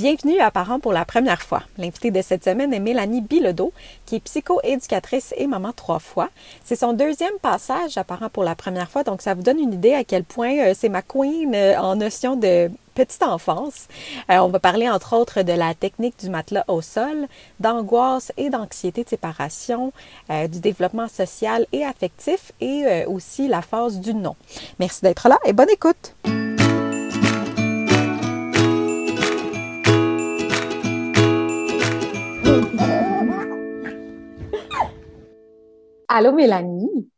Bienvenue à Parents pour la première fois. L'invitée de cette semaine est Mélanie Bilodeau, qui est psycho-éducatrice et maman trois fois. C'est son deuxième passage à Parents pour la première fois, donc ça vous donne une idée à quel point euh, c'est ma queen euh, en notion de petite enfance. Euh, on va parler entre autres de la technique du matelas au sol, d'angoisse et d'anxiété de séparation, du développement social et affectif et aussi la phase du non. Merci d'être là et bonne écoute. Allô, Mélanie.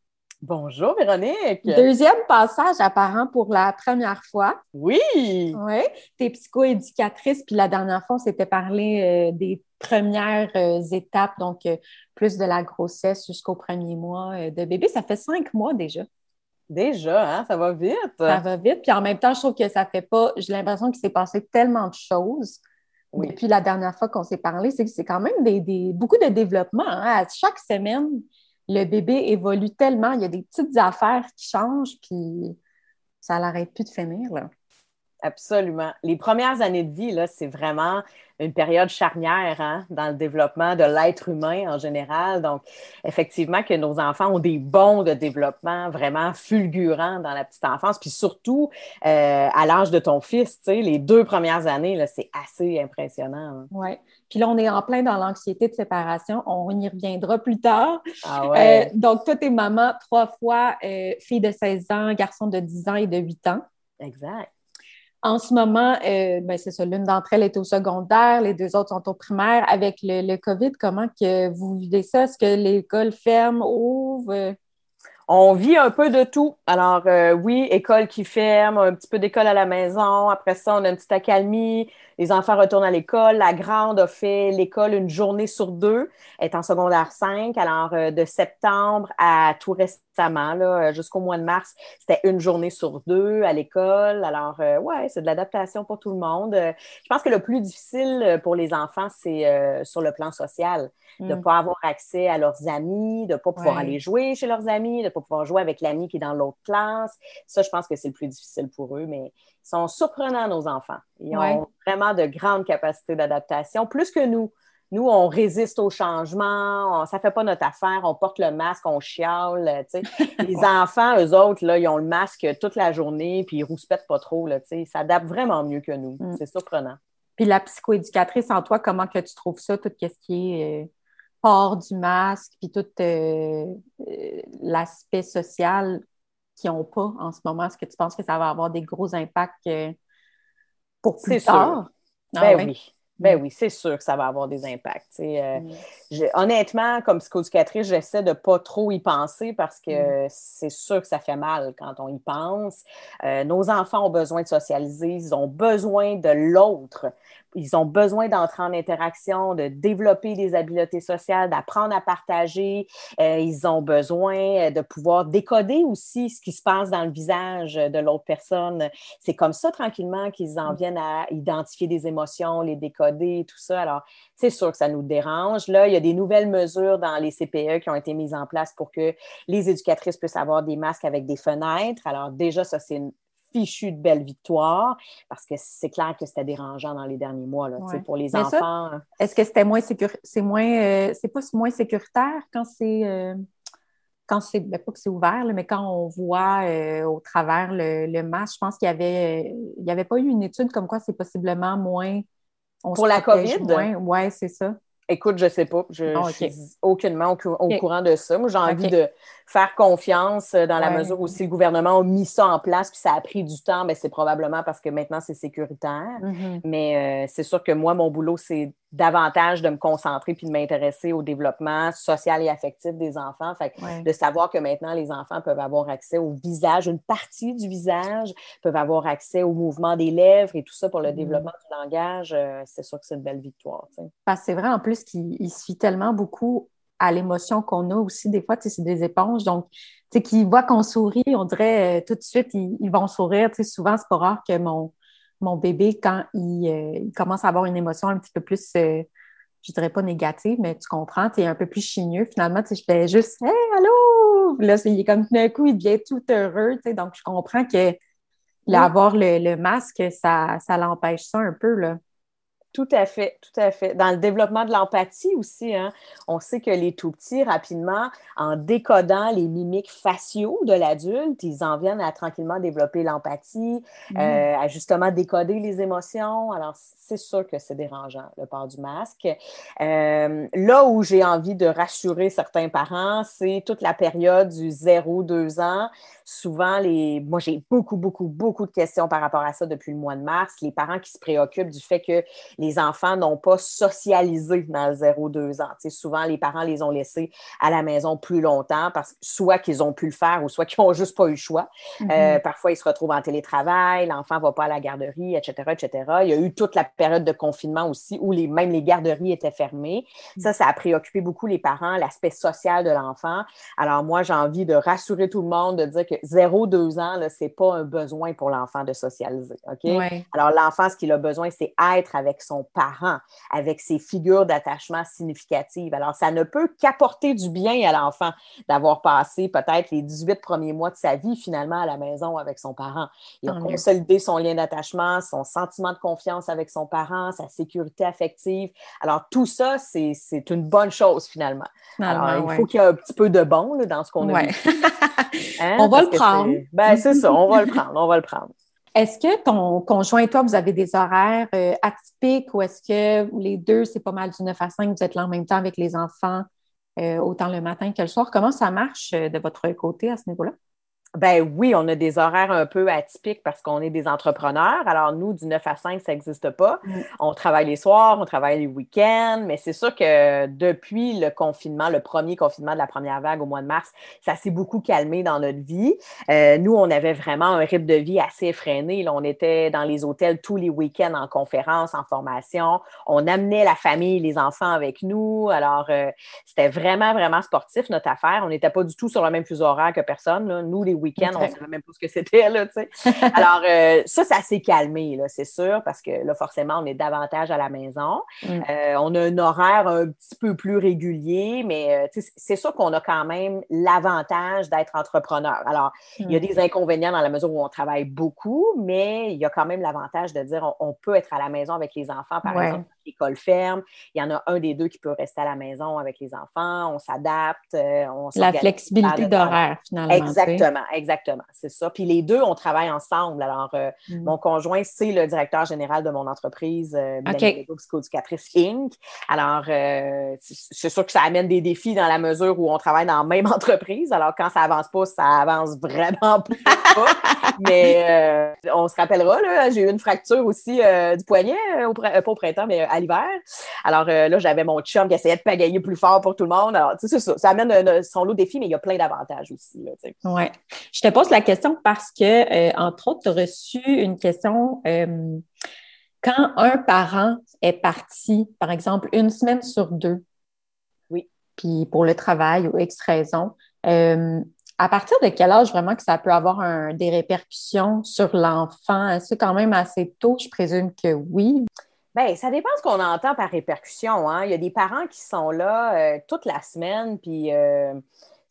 Bonjour, Véronique. Deuxième passage apparent pour la première fois. Oui. Oui. Tu es psychoéducatrice, puis la dernière fois, on s'était parlé euh, des premières euh, étapes, donc euh, plus de la grossesse jusqu'au premier mois de bébé. Ça fait cinq mois déjà. Déjà, hein? Ça va vite. Ça va vite. Puis en même temps, je trouve que ça fait pas. J'ai l'impression qu'il s'est passé tellement de choses. Oui. Depuis la dernière fois qu'on s'est parlé, c'est que c'est quand même des, beaucoup de développement. Hein? À chaque semaine, le bébé évolue tellement, il y a des petites affaires qui changent, puis ça n'arrête plus de finir. Absolument. Les premières années de vie, là, c'est vraiment une période charnière hein, dans le développement de l'être humain en général. Donc, effectivement, que nos enfants ont des bons de développement vraiment fulgurants dans la petite enfance. Puis surtout, euh, à l'âge de ton fils, les deux premières années, là, c'est assez impressionnant. Hein. Oui. Puis là, on est en plein dans l'anxiété de séparation. On y reviendra plus tard. Ah ouais. euh, donc, toi, t'es maman trois fois, euh, fille de 16 ans, garçon de 10 ans et de 8 ans. Exact. En ce moment, euh, ben c'est ça, l'une d'entre elles est au secondaire, les deux autres sont au primaire. Avec le, COVID, comment que vous vivez ça? Est-ce que l'école ferme, ouvre? On vit un peu de tout. Alors, euh, oui, école qui ferme, un petit peu d'école à la maison. Après ça, on a une petite accalmie. Les enfants retournent à l'école. La grande a fait l'école une journée sur deux. Elle est en secondaire 5. Alors, euh, de septembre à tout récemment, là, jusqu'au mois de mars, c'était une journée sur deux à l'école. Alors, euh, ouais, c'est de l'adaptation pour tout le monde. Euh, je pense que le plus difficile pour les enfants, c'est euh, sur le plan social, de ne Mm. pas avoir accès à leurs amis, de ne pas pouvoir Ouais. aller jouer chez leurs amis, de ne pas pouvoir jouer avec l'ami qui est dans l'autre classe. Ça, je pense que c'est le plus difficile pour eux, mais ils sont surprenants, nos enfants. Ils Ouais. ont vraiment de grandes capacités d'adaptation, plus que nous. Nous, on résiste au changement, on- ça fait pas notre affaire, on porte le masque, on chiale. Les enfants, eux autres, là, ils ont le masque toute la journée, puis ils rouspètent pas trop, là. Ils s'adaptent vraiment mieux que nous. Mm. C'est surprenant. Puis la psychoéducatrice en toi, comment que tu trouves ça, tout ce qui est euh, port du masque, puis tout euh, euh, l'aspect social qu'ils n'ont pas en ce moment? Est-ce que tu penses que ça va avoir des gros impacts pour plus tard? Ah Ben oui. Ben oui, c'est sûr que ça va avoir des impacts. Euh, Mm. je- honnêtement, comme psychoéducatrice, j'essaie de pas trop y penser parce que c'est sûr que ça fait mal quand on y pense. Euh, nos enfants ont besoin de socialiser, ils ont besoin de l'autre. Ils ont besoin d'entrer en interaction, de développer des habiletés sociales, d'apprendre à partager. Euh, ils ont besoin de pouvoir décoder aussi ce qui se passe dans le visage de l'autre personne. C'est comme ça, tranquillement, qu'ils en viennent à identifier des émotions, les décoder, tout ça. Alors, c'est sûr que ça nous dérange. Là, il y a des nouvelles mesures dans les CPE qui ont été mises en place pour que les éducatrices puissent avoir des masques avec des fenêtres. Alors, déjà, ça, c'est une fichue de belle victoire parce que c'est clair que c'était dérangeant dans les derniers mois. Là, Ouais. Pour les Mais enfants, Est-ce que c'était moins sécur- c'est moins euh, c'est pas moins sécuritaire quand c'est euh, quand c'est ben, pas que c'est ouvert, là, mais quand on voit euh, au travers le, le masque, je pense qu'il y avait euh, il y avait pas eu une étude comme quoi c'est possiblement moins on Pour la COVID? Ouais, c'est ça. Écoute, je sais pas. Je, Non, je ok. suis aucunement au, cou- au Ok. courant de ça. Moi, j'ai envie de faire confiance euh, dans la Ouais. mesure où si le gouvernement a mis ça en place puis ça a pris du temps, ben, c'est probablement parce que maintenant c'est sécuritaire. Mhm. Mais euh, c'est sûr que moi, mon boulot, c'est davantage de me concentrer puis de m'intéresser au développement social et affectif des enfants. Fait que Ouais. de savoir que maintenant, les enfants peuvent avoir accès au visage, une partie du visage, peuvent avoir accès au mouvement des lèvres et tout ça pour le Mhm. développement du langage, euh, c'est sûr que c'est une belle victoire. Parce que c'est vrai en plus qu'il fie tellement beaucoup à l'émotion qu'on a aussi. Des fois, c'est des éponges. Donc, tu sais, qu'ils voient qu'on sourit, on dirait euh, tout de suite, ils, ils vont sourire. Tu sais, souvent, c'est pas rare que mon, mon bébé, quand il, euh, il commence à avoir une émotion un petit peu plus, euh, je dirais pas négative, mais tu comprends, tu es un peu plus chigneux. Finalement, tu fais juste Hey, allô! Là, c'est- il est comme tout d'un coup, il devient tout heureux. Tu sais, donc, je comprends que là, Oui. avoir le, le masque, ça, ça l'empêche ça un peu. Là. Tout à fait, tout à fait. Dans le développement de l'empathie aussi, hein, on sait que les tout petits, rapidement, en décodant les mimiques faciaux de l'adulte, ils en viennent à tranquillement développer l'empathie, mmh. euh, à justement décoder les émotions. Alors, c'est sûr que c'est dérangeant, le port du masque. Euh, là où j'ai envie de rassurer certains parents, c'est toute la période du 0-2 ans. Souvent, les... moi, j'ai beaucoup, beaucoup, beaucoup de questions par rapport à ça depuis le mois de mars. Les parents qui se préoccupent du fait que les enfants n'ont pas socialisé dans le 0-2 ans. souvent, les parents les ont laissés à la maison plus longtemps parce que soit qu'ils ont pu le faire ou soit qu'ils n'ont juste pas eu le choix. Euh, mm-hmm. parfois, ils se retrouvent en télétravail, l'enfant ne va pas à la garderie, etc., etc. Il y a eu toute la période de confinement aussi où les, même les garderies étaient fermées. Ça, mm. ça a préoccupé beaucoup les parents, l'aspect social de l'enfant. Alors, moi, j'ai envie de rassurer tout le monde, de dire que 0-2 ans, ce n'est pas un besoin pour l'enfant de socialiser. OK? Alors, l'enfant, ce qu'il a besoin, c'est être avec son son parent, avec ses figures d'attachement significatives. Alors, ça ne peut qu'apporter du bien à l'enfant d'avoir passé peut-être les 18 premiers mois de sa vie finalement à la maison avec son parent. Il a consolidé son lien d'attachement, son sentiment de confiance avec son parent, sa sécurité affective. Alors, tout ça, c'est une bonne chose finalement. Alors, il faut qu'il y ait un petit peu de bon dans ce qu'on a vu. Hein, on va le prendre. Ben, c'est ça, on va le prendre, on va le prendre. Est-ce que ton conjoint et toi, vous avez des horaires euh, atypiques ou est-ce que les deux, c'est pas mal du 9 à 5, vous êtes là en même temps avec les enfants, euh, autant le matin que le soir? Comment ça marche euh, de votre côté à ce niveau-là? Ben oui, on a des horaires un peu atypiques parce qu'on est des entrepreneurs. Alors, nous, du 9 à 5, ça n'existe pas. Mm. On travaille les soirs, on travaille les week-ends, mais c'est sûr que depuis le confinement, le premier confinement de la première vague au mois de mars, ça s'est beaucoup calmé dans notre vie. Euh, nous, on avait vraiment un rythme de vie assez effréné. on était dans les hôtels tous les week-ends en conférence, en formation. On amenait la famille, les enfants avec nous. Alors, euh, c'était vraiment, vraiment sportif, notre affaire. On n'était pas du tout sur le même fuseau horaire que personne. Nous, les week-end, on ne savait même pas ce que c'était, là, tu sais. Alors, euh, ça, ça s'est calmé, là, c'est sûr, parce que là, forcément, on est davantage à la maison. Mm. Euh, on a un horaire un petit peu plus régulier, mais euh, c'est sûr qu'on a quand même l'avantage d'être entrepreneur. Alors, il y a mm. des inconvénients dans la mesure où on travaille beaucoup, mais il y a quand même l'avantage de dire on, peut être à la maison avec les enfants, par exemple, l'école ferme. Il y en a un des deux qui peut rester à la maison avec les enfants. On s'adapte. On la flexibilité d'horaire, finalement. Exactement, exactement, c'est ça. Puis les deux, on travaille ensemble. Alors, euh, mm. mon conjoint, c'est le directeur général de mon entreprise, euh, okay. Psychoducatrice Inc. Alors, euh, c'est sûr que ça amène des défis dans la mesure où on travaille dans la même entreprise. Alors, quand ça avance pas, ça avance vraiment pas. mais euh, on se rappellera, là, j'ai eu une fracture aussi du poignet, au, pas au printemps, mais à l'hiver. Alors là, j'avais mon chum qui essayait de pagayer plus fort pour tout le monde. Alors, tu sais, ça, ça amène son lot de défis, mais il y a plein d'avantages aussi. Oui. Je te pose la question parce que, euh, entre autres, tu as reçu une question. Euh, quand un parent est parti, par exemple, une semaine sur deux, oui. puis pour le travail ou X raison, euh, à partir de quel âge vraiment que ça peut avoir des répercussions sur l'enfant? C'est quand même assez tôt? Je présume que oui. Bien, ça dépend ce qu'on entend par répercussion. Hein. Il y a des parents qui sont là toute la semaine, puis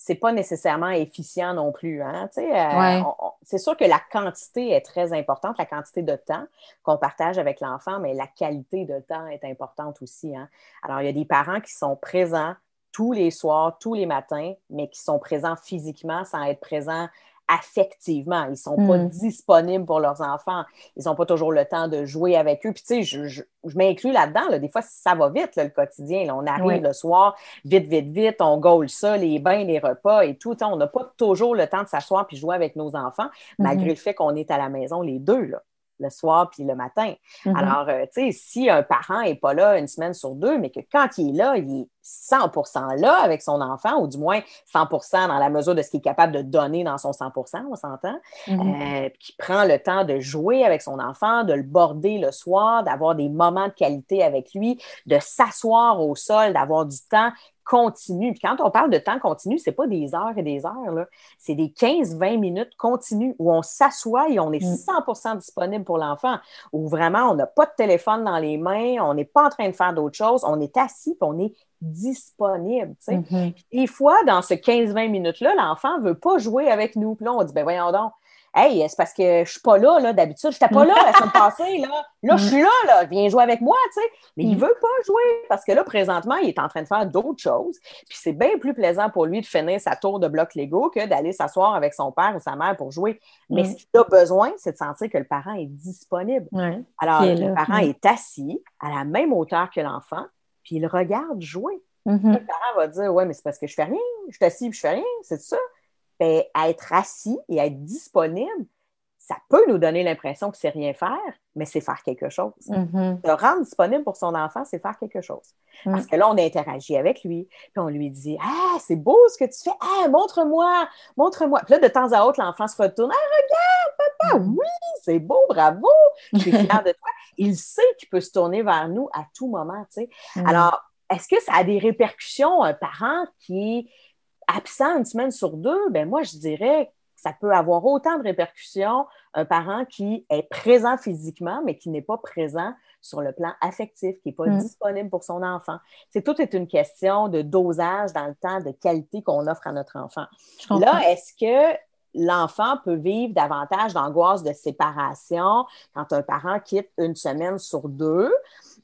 c'est pas nécessairement efficient non plus. Hein? Euh, c'est sûr que la quantité est très importante, la quantité de temps qu'on partage avec l'enfant, mais la qualité de temps est importante aussi. Hein? Alors, il y a des parents qui sont présents tous les soirs, tous les matins, mais qui sont présents physiquement sans être présents affectivement. Ils ne sont pas hmm. disponibles pour leurs enfants. Ils n'ont pas toujours le temps de jouer avec eux. Puis, tu sais, je, je, m'inclus là-dedans. Des fois, ça va vite, le quotidien. On arrive le soir, vite, vite, vite, on gaule ça, les bains, les repas et tout. on n'a pas toujours le temps de s'asseoir puis jouer avec nos enfants, malgré mm-hmm. le fait qu'on est à la maison les deux. Là le soir puis le matin. Mm-hmm. Alors, euh, tu sais, si un parent n'est pas là une semaine sur deux, mais que quand il est là, il est 100% là avec son enfant, ou du moins 100% dans la mesure de ce qu'il est capable de donner dans son 100% on s'entend, mm-hmm. euh, qui prend le temps de jouer avec son enfant, de le border le soir, d'avoir des moments de qualité avec lui, de s'asseoir au sol, d'avoir du temps continu. Puis quand on parle de temps continu, ce n'est pas des heures et des heures, c'est des 15-20 minutes continues où on s'assoit et on est 100 mm. disponible pour l'enfant, où vraiment on n'a pas de téléphone dans les mains, on n'est pas en train de faire d'autres choses, on est assis et on est disponible. Mm-hmm. Des fois, dans ce 15-20 minutes-là, l'enfant ne veut pas jouer avec nous. Puis là, on dit, ben voyons donc, Hey, c'est parce que je suis pas là, là d'habitude? Je n'étais pas là la semaine passée. Là, là je suis là, là. Viens jouer avec moi, tu sais. Mais il veut pas jouer parce que là, présentement, il est en train de faire d'autres choses. Puis c'est bien plus plaisant pour lui de finir sa tour de bloc Lego que d'aller s'asseoir avec son père ou sa mère pour jouer. Mais ce qu'il a besoin, c'est de sentir que le parent est disponible. Alors, le parent est assis à la même hauteur que l'enfant, puis il regarde jouer. Mm-hmm. Le parent va dire Ouais, mais c'est parce que je fais rien, je suis assis et je fais rien, c'est ça. Ben, être assis et être disponible, ça peut nous donner l'impression que c'est rien faire, mais c'est faire quelque chose. Mm-hmm. Se rendre disponible pour son enfant, c'est faire quelque chose. Mm. Parce que là, on interagit avec lui, puis on lui dit Ah, c'est beau ce que tu fais, ah, montre-moi, montre-moi. Puis là, de temps à autre, l'enfant se retourne Ah, regarde, papa, Mm. oui, c'est beau, bravo, je suis fière de toi. Il sait qu'il peut se tourner vers nous à tout moment, tu sais. Mm. Alors, est-ce que ça a des répercussions, un parent qui est absent une semaine sur deux? Ben moi, je dirais ça peut avoir autant de répercussions un parent qui est présent physiquement, mais qui n'est pas présent sur le plan affectif, qui n'est pas Mm. disponible pour son enfant. C'est tout est une question de dosage dans le temps, de qualité qu'on offre à notre enfant. Là, est-ce que l'enfant peut vivre davantage d'angoisse de séparation quand un parent quitte une semaine sur deux?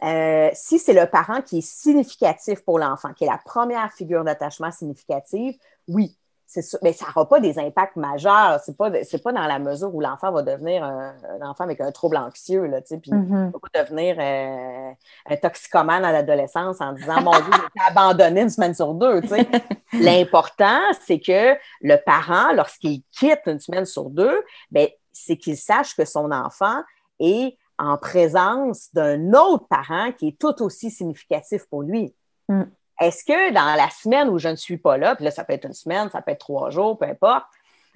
Euh, si c'est le parent qui est significatif pour l'enfant, qui est la première figure d'attachement significative, oui, sûr. Mais ça n'aura pas des impacts majeurs. C'est pas, c'est pas dans la mesure où l'enfant va devenir un, un enfant avec un trouble anxieux, là, tu sais, puis Mhm. va pas devenir euh, un toxicomane à l'adolescence en disant Mon Dieu, j'ai été abandonné une semaine sur deux. tu sais. L'important, c'est que le parent, lorsqu'il quitte une semaine sur deux, ben, c'est qu'il sache que son enfant est en présence d'un autre parent qui est tout aussi significatif pour lui. Mm. Est-ce que dans la semaine où je ne suis pas là, puis là, ça peut être une semaine, ça peut être trois jours, peu importe,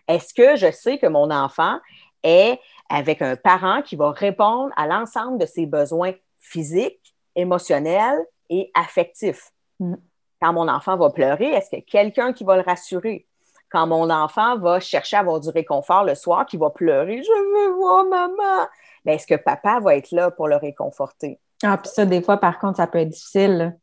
est-ce que je sais que mon enfant est avec un parent qui va répondre à l'ensemble de ses besoins physiques, émotionnels et affectifs? Mm. Quand mon enfant va pleurer, est-ce qu'il y a quelqu'un qui va le rassurer? Quand mon enfant va chercher à avoir du réconfort le soir, qui va pleurer, je veux voir maman, ben, est-ce que papa va être là pour le réconforter? Ah, puis ça, des fois, par contre, ça peut être difficile.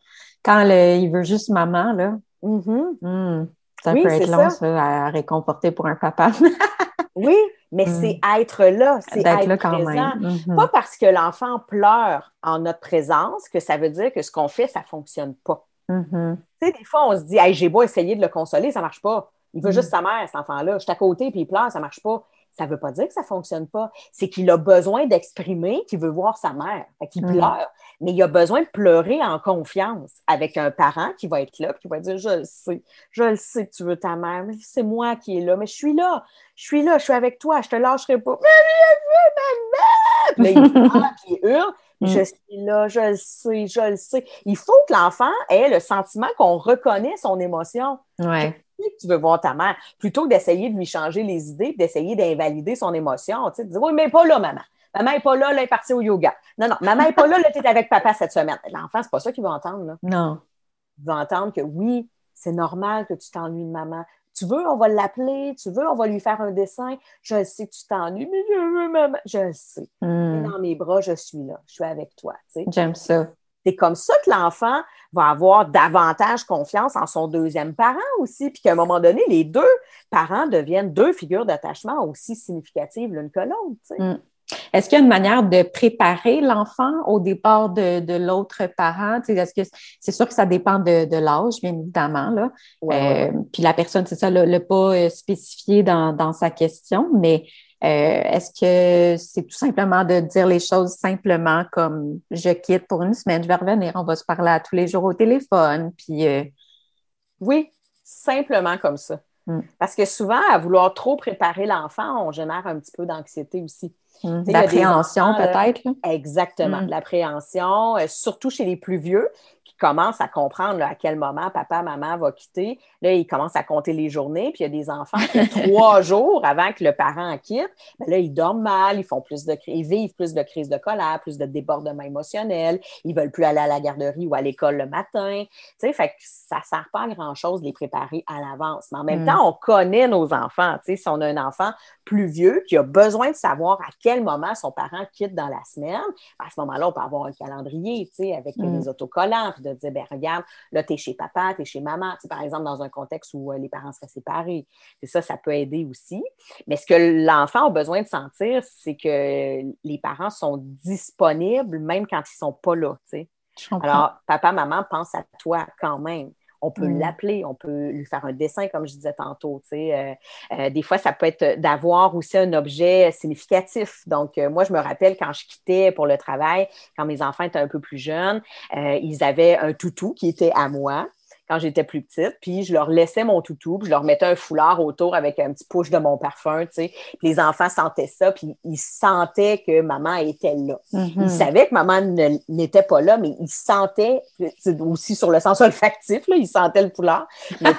Quand le- il veut juste maman, là, Mhm. hmm, ça Oui, peut être long, ça. ça, à réconforter pour un papa. Oui, mais Mm. c'est être là, c'est être là quand présent. même. Mhm. Pas parce que l'enfant pleure en notre présence que ça veut dire que ce qu'on fait, ça fonctionne pas. Mhm. Tu sais, des fois, on se dit, hey, j'ai beau essayer de le consoler, ça marche pas. Il veut Mm. juste sa mère, cet enfant-là. Je suis à côté, puis il pleure, ça marche pas. Ça veut pas dire que ça fonctionne pas. C'est qu'il a besoin d'exprimer qu'il veut voir sa mère. Qu'il Mm. pleure. Mais il a besoin de pleurer en confiance avec un parent qui va être là, qui va dire, je le sais, je le sais que tu veux ta mère, mais c'est moi qui est là, mais je suis là, je suis là, je suis avec toi, je te lâcherai pas. Mais je veux, maman! Puis là, il pleure, puis il hurle. Mm. Je suis là, je le sais, je le sais. Il faut que l'enfant ait le sentiment qu'on reconnaît son émotion. Ouais. Que tu veux voir ta mère, plutôt que d'essayer de lui changer les idées, d'essayer d'invalider son émotion. Tu sais, de dire, oui, mais pas là, maman. Maman n'est pas là, là, elle est partie au yoga. Non, non, maman n'est pas là, là, tu es avec papa cette semaine. L'enfant, c'est pas ça qu'il va entendre, là. Non. Il va entendre que oui, c'est normal que tu t'ennuies de maman. Tu veux, on va l'appeler. Tu veux, on va lui faire un dessin. Je sais que tu t'ennuies, mais je veux maman. Je le sais. Hmm. Dans mes bras, je suis là. Je suis avec toi. tu sais. J'aime ça. C'est comme ça que l'enfant va avoir davantage confiance en son deuxième parent aussi, puis qu'à un moment donné, les deux parents deviennent deux figures d'attachement aussi significatives l'une que l'autre. Mm. Est-ce qu'il y a une manière de préparer l'enfant au départ de, de l'autre parent? Est-ce que c'est sûr que ça dépend de, de l'âge, bien évidemment, là. Ouais, ouais, Euh, puis la personne, c'est ça, le pas euh, spécifié dans, dans sa question, mais euh, est-ce que c'est tout simplement de dire les choses simplement comme je quitte pour une semaine, je vais revenir, on va se parler à tous les jours au téléphone, puis euh, Oui, simplement comme ça. Mm. Parce que souvent, à vouloir trop préparer l'enfant, on génère un petit peu d'anxiété aussi. enfants, là, peut-être. Exactement, Mm. de l'appréhension, euh, surtout chez les plus vieux commencent à comprendre là, à quel moment papa, maman va quitter. Là, ils commencent à compter les journées, puis il y a des enfants qui, trois jours avant que le parent quitte, ben là, ils dorment mal, ils font plus de ils vivent plus de crises de colère, plus de débordements émotionnels, ils veulent plus aller à la garderie ou à l'école le matin. Tu sais, fait que ça sert pas à grand-chose de les préparer à l'avance. Mais en même Mm. temps, on connaît nos enfants. Tu sais, si on a un enfant plus vieux qui a besoin de savoir à quel moment son parent quitte dans la semaine, à ce moment-là, on peut avoir un calendrier, tu sais, avec Mm. les autocollants, puis de dire, ben regarde, là, tu es chez papa, tu es chez maman, par exemple, dans un contexte où euh, les parents seraient séparés. Et ça, ça peut aider aussi. Mais ce que l'enfant a besoin de sentir, c'est que les parents sont disponibles même quand ils ne sont pas là. Alors, papa, maman pense à toi quand même. On peut mm. l'appeler, on peut lui faire un dessin, comme je disais tantôt. Euh, euh, des fois, ça peut être d'avoir aussi un objet significatif. Donc, euh, moi, je me rappelle quand je quittais pour le travail, quand mes enfants étaient un peu plus jeunes, ils avaient un toutou qui était à moi quand j'étais plus petite. Puis je leur laissais mon toutou, puis je leur mettais un foulard autour avec un petit push de mon parfum, tu sais. Puis les enfants sentaient ça, puis ils sentaient que maman était là. Ils mm-hmm. savaient que maman n'était pas là, mais ils sentaient, aussi sur le sens olfactif, là, ils sentaient le foulard, mais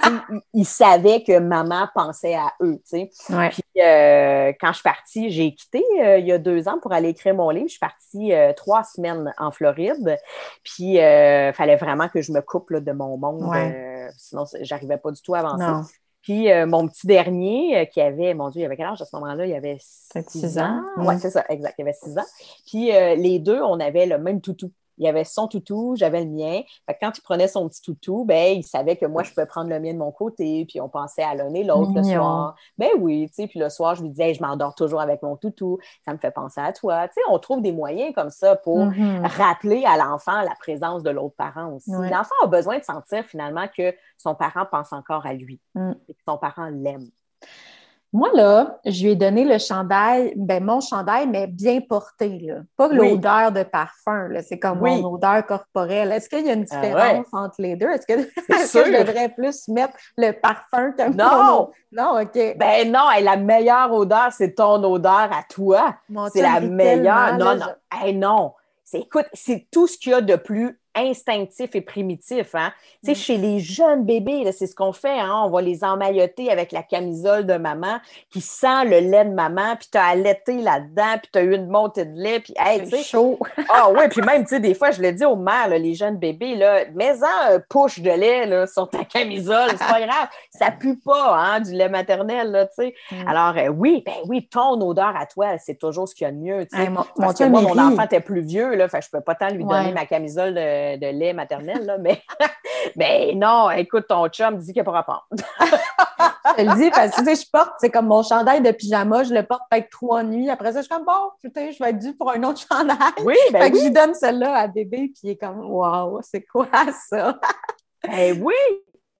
ils, savaient que maman pensait à eux, tu sais. Puis euh, quand je suis partie, j'ai quitté euh, il y a deux ans pour aller écrire mon livre. Je suis partie euh, trois semaines en Floride, puis il fallait vraiment que je me coupe de mon monde. Euh, sinon, j'arrivais pas du tout à avancer. Puis euh, mon petit dernier, euh, qui avait, mon Dieu, il avait quel âge à ce moment-là? Il avait six ans. Oui, c'est ça, exact. Il avait six ans. Puis les deux, on avait le même toutou il avait son toutou, j'avais le mien. quand il prenait son petit toutou, ben, il savait que moi, je pouvais prendre le mien de mon côté, puis on pensait à l'un et l'autre le soir. Ben oui, tu sais, puis le soir, je lui disais, je m'endors toujours avec mon toutou, ça me fait penser à toi. Tu sais, on trouve des moyens comme ça pour mm-hmm. rappeler à l'enfant la présence de l'autre parent aussi. L'enfant a besoin de sentir finalement que son parent pense encore à lui mm. et que son parent l'aime. Moi, là, je lui ai donné le chandail, ben mon chandail, mais bien porté, là. Pas l'odeur de parfum, là. C'est comme mon odeur corporelle. Est-ce qu'il y a une ah différence entre les deux? Est-ce que, je devrais plus mettre le parfum que Non! Non, OK. Ben non, la meilleure odeur, c'est ton odeur à toi. C'est la meilleure. Non, non. non. Écoute, c'est tout ce qu'il y a de plus instinctif et primitif. Hein? Mm. chez les jeunes bébés, c'est ce qu'on fait. Hein? On va les emmailloter avec la camisole de maman qui sent le lait de maman, puis tu as allaité là-dedans, puis tu as eu une montée de lait, puis hey, c'est chaud. ah oui, puis même, tu sais, des fois, je le dis aux mères, les jeunes bébés, là, mets-en un push de lait là, sur ta camisole, c'est pas grave. Ça pue pas, hein, du lait maternel, là, tu sais. Mm. Alors, euh, oui, ben oui, ton odeur à toi, c'est toujours ce qu'il y a de mieux, mon, Parce que moi, mon enfant était plus vieux, là, je peux pas tant lui donner ma camisole de de, lait maternel, là, mais, mais non, écoute, ton chum dit qu'il n'y a pas rapport. je le dis parce que tu sais, je porte, c'est comme mon chandail de pyjama, je le porte peut-être trois nuits. Après ça, je suis comme bon, sais, je vais être due pour un autre chandail. Oui, ben fait que je lui donne celle-là à bébé, puis il est comme Waouh, c'est quoi ça? ben oui!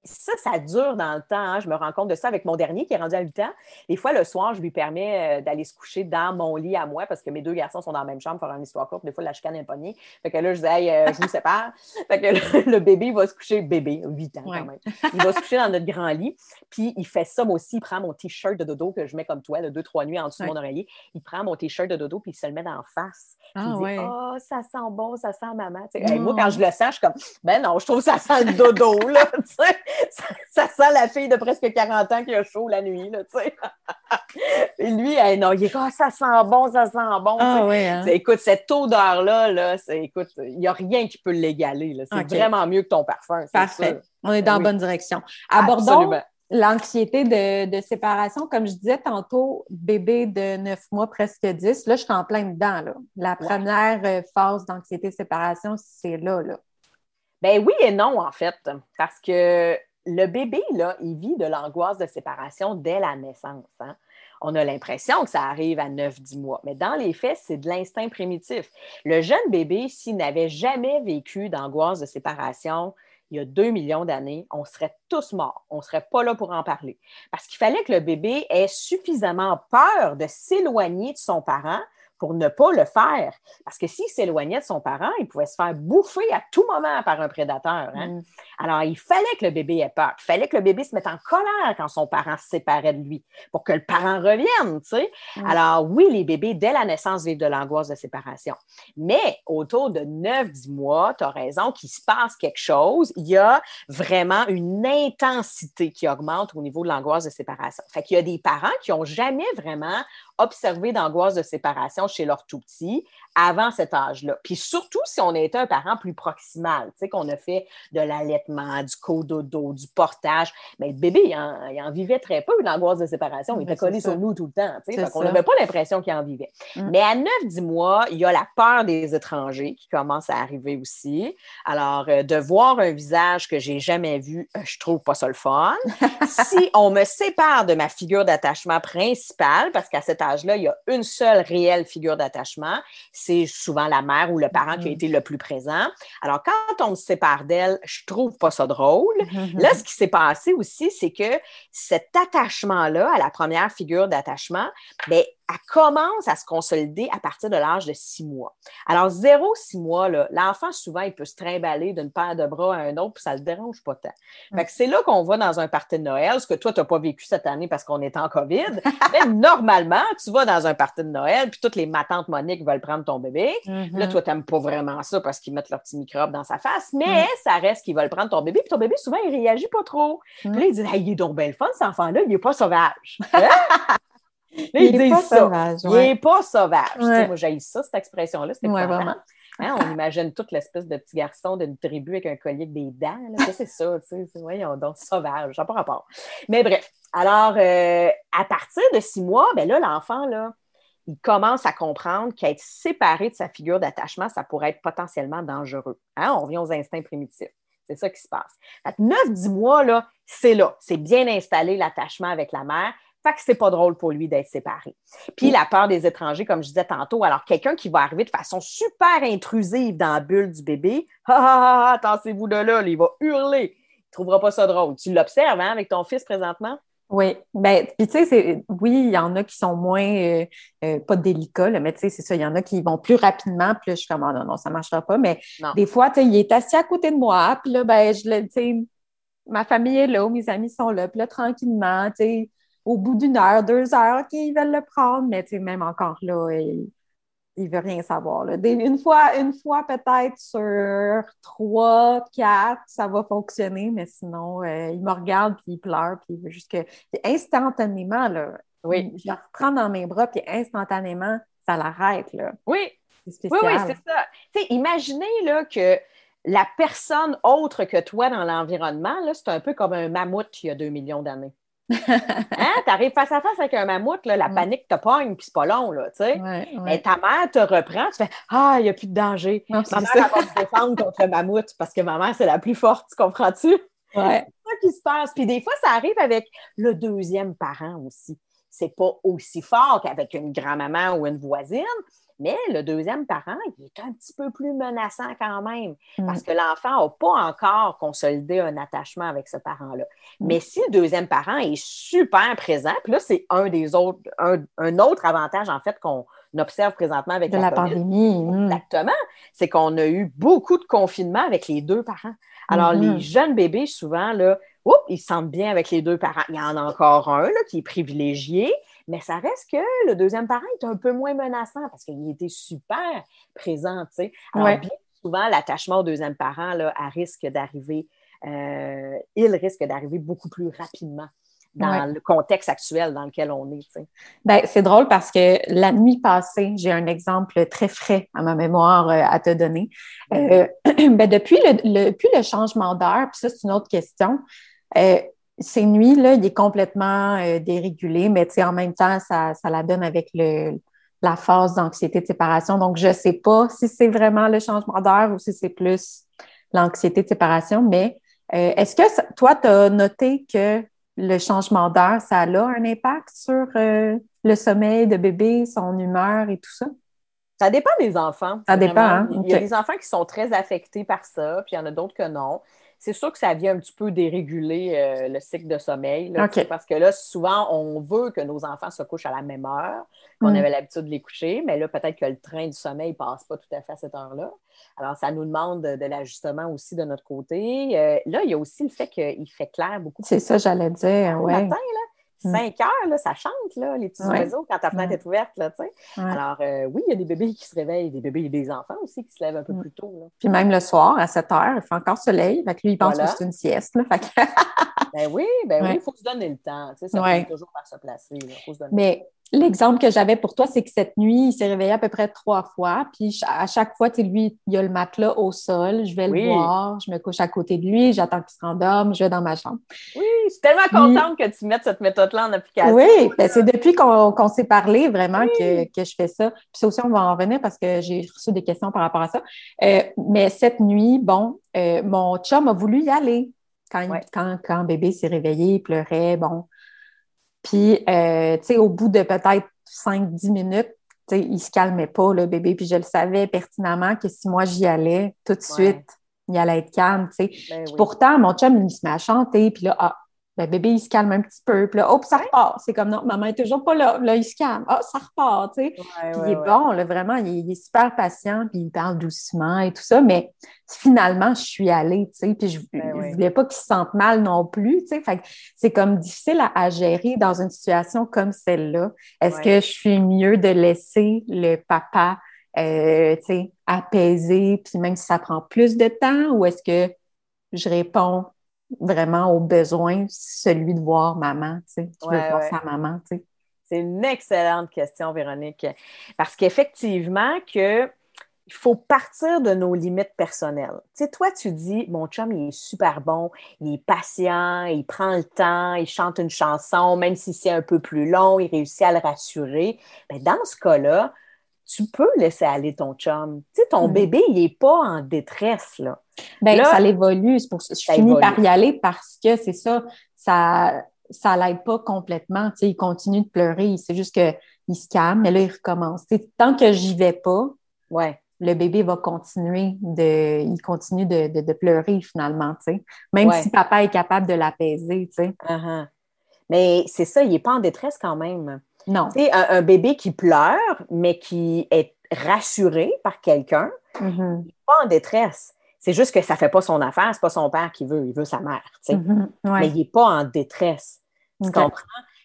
Ça, ça dure dans le temps. Hein. Je me rends compte de ça avec mon dernier qui est rendu à 8 ans. Des fois, le soir, je lui permets euh, d'aller se coucher dans mon lit à moi parce que mes deux garçons sont dans la même chambre pour faire une histoire courte. Des fois, la chicane est poignée. Fait que là, je dis, hey, euh, je vous sépare. fait que le, bébé va se coucher, bébé, 8 ans quand même. Il va se coucher dans notre grand lit. Puis il fait ça, moi aussi. Il prend mon t-shirt de dodo que je mets comme toi, de deux, trois nuits en dessous de mon oreiller. Il prend mon t-shirt de dodo puis il se le met en face. Ah, il dit, oh, ça sent bon, ça sent maman. moi, quand je le sens, je suis comme, ben non, je trouve que ça sent le dodo, là. ça, sent la fille de presque 40 ans qui a chaud la nuit, là, tu sais. Et lui, non, il est comme, ça sent bon, ça sent bon. Ah, hein. Écoute, cette odeur-là, là, écoute, il n'y a rien qui peut l'égaler. C'est vraiment mieux que ton parfum. Parfait. On est dans la bonne direction. Abordons l'anxiété de, séparation. Comme je disais tantôt, bébé de 9 mois, presque 10. Là, je suis en plein dedans. Là. La première euh, phase d'anxiété de séparation, c'est là, là. Ben oui et non, en fait. Parce que le bébé, là, il vit de l'angoisse de séparation dès la naissance. Hein. On a l'impression que ça arrive à 9-10 mois, mais dans les faits, c'est de l'instinct primitif. Le jeune bébé, s'il n'avait jamais vécu d'angoisse de séparation, il y a 2 millions d'années, on serait tous morts. On ne serait pas là pour en parler. Parce qu'il fallait que le bébé ait suffisamment peur de s'éloigner de son parent pour ne pas le faire. Parce que s'il s'éloignait de son parent, il pouvait se faire bouffer à tout moment par un prédateur. Hein. Mm. Alors, il fallait que le bébé ait peur. Il fallait que le bébé se mette en colère quand son parent se séparait de lui pour que le parent revienne. Tu sais. Mm. Alors, oui, les bébés, dès la naissance, vivent de l'angoisse de séparation. Mais autour de 9-10 mois, tu as raison qu'il se passe quelque chose. Il y a vraiment une intensité qui augmente au niveau de l'angoisse de séparation. Fait qu'il y a des parents qui n'ont jamais vraiment observer d'angoisse de séparation chez leur tout petit avant cet âge-là. Puis surtout si on était un parent plus proximal, tu sais, qu'on a fait de l'allaitement, du cododo, du portage. Mais le bébé, il en, vivait très peu, l'angoisse de séparation. Il était collé sur nous tout le temps. Sais, on n'avait pas l'impression qu'il en vivait. Mm. Mais à 9-10 mois, il y a la peur des étrangers qui commence à arriver aussi. Alors, euh, de voir un visage que j'ai jamais vu, euh, je trouve pas ça le fun. si on me sépare de ma figure d'attachement principale, parce qu'à cet âge-là, il y a une seule réelle figure d'attachement, c'est souvent la mère ou le parent qui a mm-hmm. été le plus présent. Alors, quand on se sépare d'elle, je trouve pas ça drôle. Mm-hmm. Là, ce qui s'est passé aussi, c'est que cet attachement-là à la première figure d'attachement, bien, elle commence à se consolider à partir de l'âge de six mois. Alors, zéro, six mois, l'enfant, souvent, il peut se trimballer d'une paire de bras à un autre, puis ça ne le dérange pas tant. Fait que c'est là qu'on va dans un party de Noël, ce que toi, tu n'as pas vécu cette année parce qu'on est en COVID. Mais normalement, tu vas dans un party de Noël, puis toutes les matantes Monique veulent prendre ton bébé. Mm-hmm. Là, toi, tu n'aimes pas vraiment ça parce qu'ils mettent leur petit microbe dans sa face, mais mm. ça reste qu'ils veulent prendre ton bébé, puis ton bébé, souvent, il réagit pas trop. Puis là, il dit il est donc belle fun, cet enfant-là, il n'est pas sauvage. il n'est pas sauvage. Il n'est pas sauvage. moi, j'ai ça, cette expression-là. C'était vraiment. Hein, on imagine toute l'espèce de petit garçon d'une tribu avec un collier avec des dents. C'est ça, tu sais. Voyons donc, sauvage, ça n'a pas rapport. Mais bref, alors, euh, à partir de six mois, ben là, l'enfant, là, il commence à comprendre qu'être séparé de sa figure d'attachement, ça pourrait être potentiellement dangereux. Hein? On revient aux instincts primitifs. C'est ça qui se passe. À 9-10 mois, là, c'est là. C'est bien installé l'attachement avec la mère. Fait que c'est pas drôle pour lui d'être séparé. Puis la peur des étrangers, comme je disais tantôt, alors quelqu'un qui va arriver de façon super intrusive dans la bulle du bébé, ah, ah, ah attendez-vous de là, il va hurler. Il trouvera pas ça drôle. Tu l'observes hein, avec ton fils présentement? Oui, ben, puis tu sais, oui, il y en a qui sont moins, euh, euh, pas délicats, mais tu sais, c'est ça, il y en a qui vont plus rapidement, puis là, je suis comme, non, non, ça marchera pas, mais des fois, tu sais, il est assis à côté de moi, puis là, ben, je tu sais, ma famille est là, mes amis sont là, puis là, tranquillement, tu sais, au bout d'une heure, deux heures, qu'ils veulent le prendre, mais même encore là, il ne veut rien savoir. Une fois, une fois peut-être sur trois, quatre, ça va fonctionner, mais sinon, euh, il me regarde, puis il pleure, puis il veut juste que... instantanément, là, oui. je le reprends dans mes bras, puis instantanément, ça l'arrête. Oui. Oui, oui, c'est ça. imaginez là, que la personne autre que toi dans l'environnement, c'est un peu comme un mammouth il y a deux millions d'années hein? Tu arrives face à face avec un mammouth, la mm. panique te pogne, puis c'est pas long, là, tu sais. Et ta mère te reprend, tu fais Ah, il n'y a plus de danger. ma mère va se défendre contre le mammouth parce que ma mère, c'est la plus forte, tu comprends-tu? Ouais. C'est ça qui se passe. Puis des fois, ça arrive avec le deuxième parent aussi. C'est pas aussi fort qu'avec une grand-maman ou une voisine, mais le deuxième parent, il est un petit peu plus menaçant quand même, mm. parce que l'enfant n'a pas encore consolidé un attachement avec ce parent-là. Mm. Mais si le deuxième parent est super présent, puis là, c'est un des autres, un, autre avantage, en fait, qu'on observe présentement avec la, pandémie. Mm. Exactement. C'est qu'on a eu beaucoup de confinement avec les deux parents. Alors, les mm-hmm. jeunes bébés, souvent, là, ils se sentent bien avec les deux parents. Il y en a encore un là, qui est privilégié, mais ça reste que le deuxième parent est un peu moins menaçant parce qu'il était super présent. Alors, bien souvent, l'attachement au deuxième parent là, à risque d'arriver, euh, il risque d'arriver beaucoup plus rapidement dans le contexte actuel dans lequel on est. Ben, c'est drôle parce que la nuit passée, j'ai un exemple très frais à ma mémoire euh, à te donner. Euh, ben, depuis, le, depuis le changement d'heure, puis ça, c'est une autre question, ces nuits-là, il est complètement euh, dérégulé, mais en même temps, ça, ça la donne avec le, la phase d'anxiété de séparation. Donc, je ne sais pas si c'est vraiment le changement d'heure ou si c'est plus l'anxiété de séparation, mais euh, est-ce que toi, tu as noté que le changement d'heure, ça a un impact sur euh, le sommeil de bébé, son humeur et tout ça? Ça dépend des enfants. Ça dépend. Hein? Il y a des enfants qui sont très affectés par ça, puis il y en a d'autres que non c'est sûr que ça vient un petit peu déréguler euh, le cycle de sommeil. Parce que là, souvent, on veut que nos enfants se couchent à la même heure qu'on mm. avait l'habitude de les coucher, mais là, peut-être que le train du sommeil ne passe pas tout à fait à cette heure-là. Alors, ça nous demande de, l'ajustement aussi de notre côté. Euh, là, il y a aussi le fait qu'il fait clair beaucoup. C'est ça, j'allais dire. Ouais. matin, là, 5 mm. heures, là, ça chante, là, les petits oiseaux, quand ta fenêtre est ouverte. Là, Alors, euh, oui, il y a des bébés qui se réveillent, des bébés et des enfants aussi qui se lèvent un peu mm. plus tôt. Là. Puis même le soir, à 7 heures, il fait encore soleil. Fait que lui, il pense que c'est une sieste. Là, ben oui, ben oui, il faut se donner le temps. Ça ouais. toujours par se placer. Mais l'exemple que j'avais pour toi, c'est que cette nuit, il s'est réveillé à peu près trois fois. Puis à chaque fois, tu lui, il y a le matelas au sol. Je vais le voir, je me couche à côté de lui, j'attends qu'il se rendorme, je vais dans ma chambre. Oui, je suis tellement contente que tu mettes cette méthode-là en application. Oui, ben, c'est depuis qu'on s'est parlé vraiment que, je fais ça. Puis ça aussi, on va en revenir parce que j'ai reçu des questions par rapport à ça. Euh, mais cette nuit, bon, euh, mon chum a voulu y aller. Quand, quand, quand bébé s'est réveillé, il pleurait, bon, puis, euh, tu sais, au bout de peut-être 5-10 minutes, tu sais, il se calmait pas, le bébé. Puis je le savais pertinemment que si moi j'y allais, tout de suite, il allait être calme, tu sais. Ben pourtant, mon chum, il se met à chanter. Puis là, ah, le bébé, il se calme un petit peu. Puis là, hop, ça repart. C'est comme, non, maman est toujours pas là. Là, il se calme. Ah, ça repart, tu sais. puis il est bon, là, vraiment, il est, super patient, puis il parle doucement et tout ça. Mais finalement, je suis allée, tu sais. Puis je, ben voulais pas qu'il se sente mal non plus, tu sais. Fait c'est comme difficile à, gérer dans une situation comme celle-là. Est-ce que je suis mieux de laisser le papa, euh, tu sais, apaiser, puis même si ça prend plus de temps, ou est-ce que je réponds vraiment au besoin, celui de voir maman, tu sais, veut voir sa maman, tu sais. C'est une excellente question, Véronique, parce qu'effectivement que il faut partir de nos limites personnelles. Tu sais, toi, tu dis, mon chum, il est super bon, il est patient, il prend le temps, il chante une chanson, même si c'est un peu plus long, il réussit à le rassurer. Mais ben, dans ce cas-là, tu peux laisser aller ton chum. Tu sais, ton mm. bébé, il n'est pas en détresse, là. Bien, ça l'évolue. C'est pour ça je finis par y aller parce que c'est ça, ça ça l'aide pas complètement. Tu sais, il continue de pleurer. C'est juste qu'il se calme, mais là, il recommence. tant que j'y vais pas, ouais. le bébé va continuer de, il continue de, pleurer finalement, tu sais. Même si papa est capable de l'apaiser. Uh-huh. Mais c'est ça, il n'est pas en détresse quand même. Non. Sais, un, bébé qui pleure, mais qui est rassuré par quelqu'un, il n'est pas en détresse. C'est juste que ça ne fait pas son affaire, c'est pas son père qui veut, il veut sa mère. Tu sais. Mm-hmm. Mais il n'est pas en détresse. Tu comprends?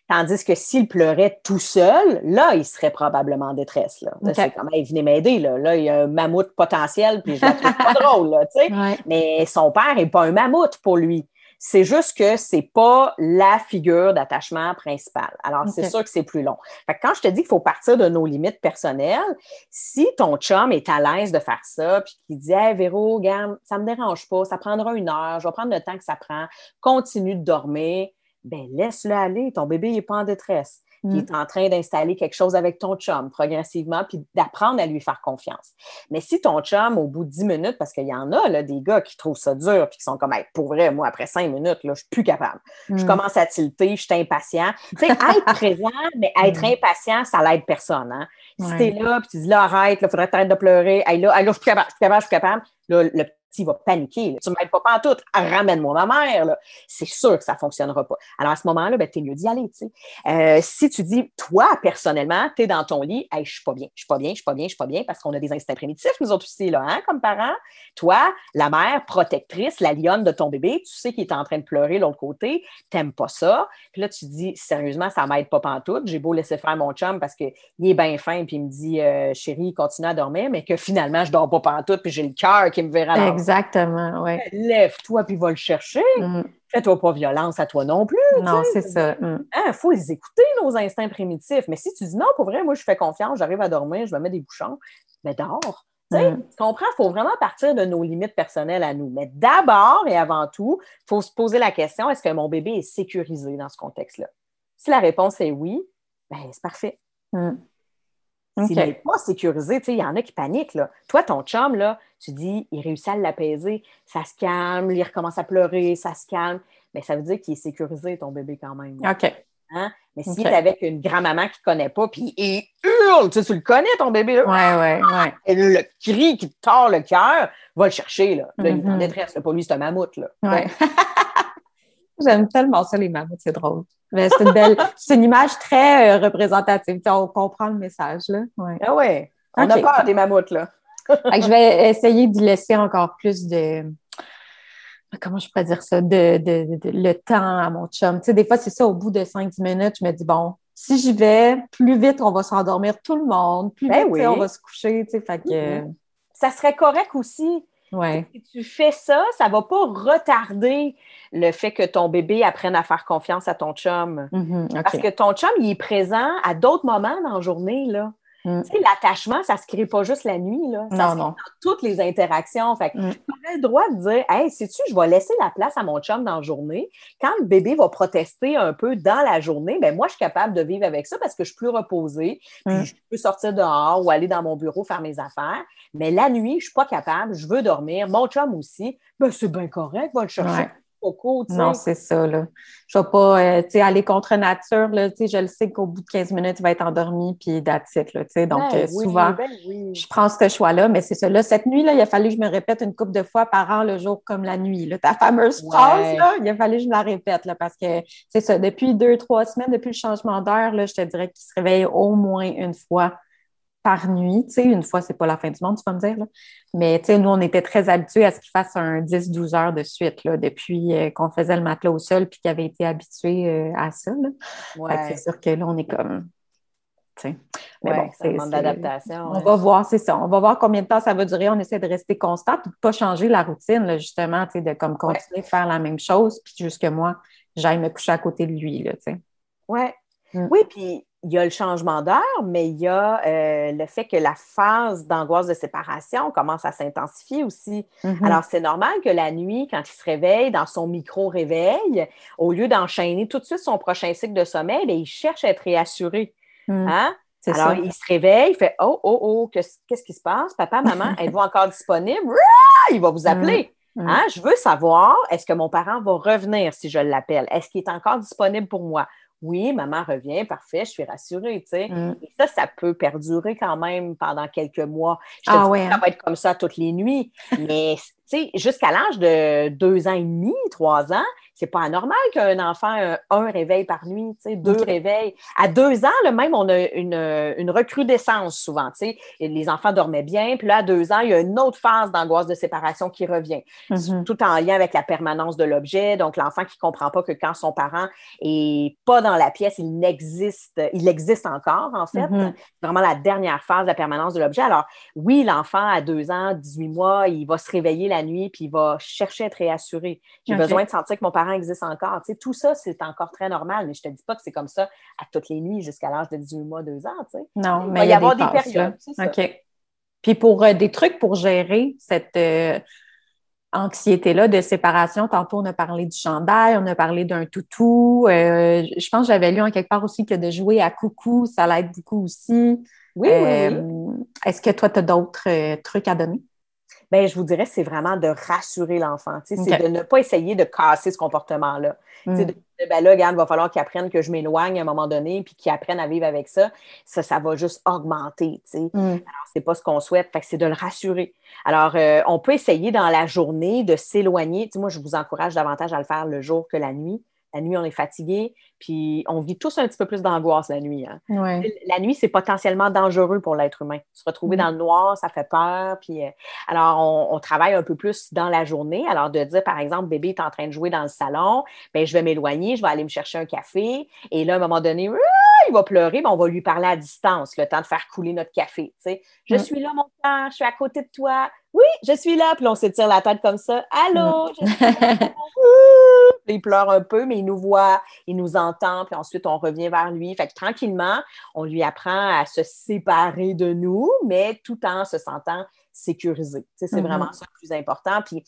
Tandis que s'il pleurait tout seul, là, il serait probablement en détresse. Là. C'est comme, il venait m'aider. Là. là, il y a un mammouth potentiel, puis je la trouve pas drôle. Là, tu sais. Mais son père n'est pas un mammouth pour lui. C'est juste que c'est pas la figure d'attachement principale. Alors, c'est sûr que c'est plus long. quand je te dis qu'il faut partir de nos limites personnelles, si ton chum est à l'aise de faire ça, puis qu'il dit Hey Véro, gamme, ça me dérange pas, ça prendra une heure, je vais prendre le temps que ça prend, continue de dormir, ben laisse-le aller, ton bébé n'est pas en détresse qui est mm. en train d'installer quelque chose avec ton chum progressivement, puis d'apprendre à lui faire confiance. Mais si ton chum, au bout de 10 minutes, parce qu'il y en a là, des gars qui trouvent ça dur, puis qui sont comme, pour vrai, moi, après 5 minutes, là, je suis plus capable. Je mm. commence à tilter, je suis impatient. Tu sais, être présent, mais être mm. impatient, ça l'aide personne. Hein? Si tu es là, puis tu dis, là, arrête, il faudrait t'arrêter de pleurer, hey, là, là, je suis capable, je suis capable, je suis capable. Là, le il va paniquer. Tu ne m'aides pas, pas en tout, ramène-moi ma mère. C'est sûr que ça ne fonctionnera pas. Alors, à ce moment-là, ben, tu es mieux d'y aller. Euh, si tu dis, toi, personnellement, tu es dans ton lit, hey, je suis pas bien, je suis pas bien, je suis pas bien, je suis pas bien, parce qu'on a des instincts primitifs, nous autres aussi, là, hein, comme parents. Toi, la mère protectrice, la lionne de ton bébé, tu sais qu'il est en train de pleurer de l'autre côté, t'aimes pas ça. Puis là, tu dis, sérieusement, ça m'aide pas pantoute. J'ai beau laisser faire mon chum parce qu'il est bien fin, puis il me dit, euh, chérie, continue à dormir, mais que finalement, je dors pas pantoute, puis j'ai le cœur qui me verra Exactement, oui. Lève-toi, puis va le chercher. Mm. Fais-toi pas violence à toi non plus. Non, c'est ça. Il mm. hein, faut les écouter, nos instincts primitifs. Mais si tu dis non, pour vrai, moi, je fais confiance, j'arrive à dormir, je me mets des bouchons, mais dors. Mm. Tu comprends? Il faut vraiment partir de nos limites personnelles à nous. Mais d'abord et avant tout, il faut se poser la question est-ce que mon bébé est sécurisé dans ce contexte-là? Si la réponse est oui, ben, c'est parfait. S'il n'est pas sécurisé, il y en a qui paniquent. Là. Toi, ton chum, là, tu dis, il réussit à l'apaiser, ça se calme, il recommence à pleurer, ça se calme. Mais ça veut dire qu'il est sécurisé, ton bébé, quand même. OK. Hein? Mais s'il est avec une grand-maman qui ne connaît pas, puis il hurle, tu, sais, tu le connais, ton bébé, là. Ouais, ouais, ouais. Et le cri qui te tord le cœur, va le chercher, là. Là, il est en mm-hmm. détresse. Pour lui, c'est un mammouth, là. Ouais. J'aime tellement ça, les mammouths, c'est drôle. c'est une belle, c'est une image très euh, représentative. on comprend le message, là. Ouais. Ah ouais. On a peur des mammouths, là. je vais essayer d'y laisser encore plus de, comment je pourrais dire ça, de, le temps à mon chum. Tu sais, des fois, c'est ça, au bout de 5-10 minutes, je me dis, bon, si j'y vais, plus vite on va s'endormir tout le monde, plus ben vite on va se coucher, fait que... Ça serait correct aussi Ouais. Si tu fais ça, ça va pas retarder le fait que ton bébé apprenne à faire confiance à ton chum. Mhm, OK. Parce que ton chum, il est présent à d'autres moments dans la journée, là. Mm. Tu sais, l'attachement, ça se crée pas juste la nuit, là. Ça Non, se crée non. dans toutes les interactions. Fait que Mm. le droit de dire, hey, sais-tu, je vais laisser la place à mon chum dans la journée. Quand le bébé va protester un peu dans la journée, ben moi, je suis capable de vivre avec ça parce que je suis plus reposée. Puis Mm. je peux sortir dehors ou aller dans mon bureau faire mes affaires. Mais la nuit, je suis pas capable, je veux dormir. Mon chum aussi, ben c'est bien correct, va le chercher. Ouais. Tu. Non, c'est ça, là. Je vais pas, euh, tu aller contre nature, là. Tu je le sais qu'au bout de 15 minutes, il va être endormi, puis là, tu sais. Donc, Ben euh, oui, souvent, ben oui. je prends ce choix-là, mais c'est ça. Là, cette nuit-là, il a fallu que je me répète une couple de fois par an, le jour comme la nuit. Là. Ta fameuse Ouais. phrase, là, il a fallu que je me la répète, là, parce que c'est ça. Depuis deux, trois semaines, depuis le changement d'heure, là, je te dirais qu'il se réveille au moins une fois par nuit. Tu sais, une fois, c'est pas la fin du monde, tu vas me dire. Là. Mais tu sais, nous, on était très habitués à ce qu'il fasse un 10-12 heures de suite, là, depuis euh, qu'on faisait le matelas au sol puis qu'il avait été habitué euh, à ça. Ouais. c'est sûr que là, on est comme. tu sais. Mais Ouais, bon, ça c'est- demande d'adaptation. On ouais. va voir, c'est ça. On va voir combien de temps ça va durer. On essaie de rester constant et de ne pas changer la routine, là, justement, tu sais, de comme continuer de faire la même chose, puis juste que moi, j'aille me coucher à côté de lui. Là, tu sais. Ouais. Mm. Oui, puis il y a le changement d'heure, mais il y a euh, le fait que la phase d'angoisse de séparation commence à s'intensifier aussi. Mhm. Alors, c'est normal que la nuit, quand il se réveille dans son micro-réveil, au lieu d'enchaîner tout de suite son prochain cycle de sommeil, bien, il cherche à être réassuré. Mm. Hein? c'est Alors, ça. il se réveille, il fait Oh, oh, oh, qu'est-ce qui se passe? Papa, maman, êtes-vous encore disponible? Il va vous appeler. Mm. Hein? Je veux savoir, est-ce que mon parent va revenir si je l'appelle? Est-ce qu'il est encore disponible pour moi? Oui, maman revient, parfait, je suis rassurée, tu sais. Mm. Et ça, ça peut perdurer quand même pendant quelques mois. Je te Ah dis ouais, que ça hein? va être comme ça toutes les nuits, mais tu sais, jusqu'à l'âge de deux ans et demi, trois ans, c'est pas anormal qu'un enfant ait un réveil par nuit, tu sais, deux réveils. À deux ans, là, même, on a une, une recrudescence souvent, tu sais. Et Les enfants dormaient bien, puis là, à deux ans, il y a une autre phase d'angoisse de séparation qui revient Mhm. tout en lien avec la permanence de l'objet. Donc, l'enfant qui ne comprend pas que quand son parent est pas dans la pièce, il n'existe, il existe encore, en fait. C'est vraiment la dernière phase de la permanence de l'objet. Alors, oui, l'enfant à deux ans, 18 mois, il va se réveiller la nuit puis il va chercher à être réassuré. J'ai besoin de sentir que mon parent existe encore. Tu sais, tout ça, c'est encore très normal, mais je te dis pas que c'est comme ça à toutes les nuits jusqu'à l'âge de 18 mois, deux ans, tu sais. Non, Il mais va il y y a avoir des, périodes. OK. Puis pour euh, des trucs pour gérer cette euh, anxiété-là de séparation, tantôt on a parlé du chandail, on a parlé d'un toutou. euh, je pense que j'avais lu en quelque part aussi que de jouer à coucou, ça l'aide beaucoup aussi. Oui, oui, oui. Est-ce que toi, tu as d'autres trucs à donner? Ben, je vous dirais, c'est vraiment de rassurer l'enfant. C'est de ne pas essayer de casser ce comportement-là. Mm. de- de- ben là, regarde, il va falloir qu'il apprenne que je m'éloigne à un moment donné, puis qu'il apprenne à vivre avec ça. Ça, ça va juste augmenter. Mm. Alors, c'est pas ce qu'on souhaite. Fait que c'est de le rassurer. Alors, euh, on peut essayer dans la journée de s'éloigner. Moi, je vous encourage davantage à le faire le jour que la nuit. La nuit, on est fatigué, puis on vit tous un petit peu plus d'angoisse la nuit. hein. Ouais. La nuit, c'est potentiellement dangereux pour l'être humain. Se retrouver Mm. dans le noir, ça fait peur. Puis, euh, alors, on, on travaille un peu plus dans la journée. Alors, de dire, par exemple, bébé est en train de jouer dans le salon, ben, je vais m'éloigner, je vais aller me chercher un café. Et là, à un moment donné, il va pleurer, ben, on va lui parler à distance, le temps de faire couler notre café. Je Mm. suis là, mon cœur, je suis à côté de toi. Oui, je suis là. Puis on s'étire la tête comme ça. Allô, je suis là. Il pleure un peu, mais il nous voit, il nous entend, puis ensuite on revient vers lui. Fait que tranquillement, on lui apprend à se séparer de nous, mais tout en se sentant sécurisé. C'est Mhm. vraiment ça le plus important. Puis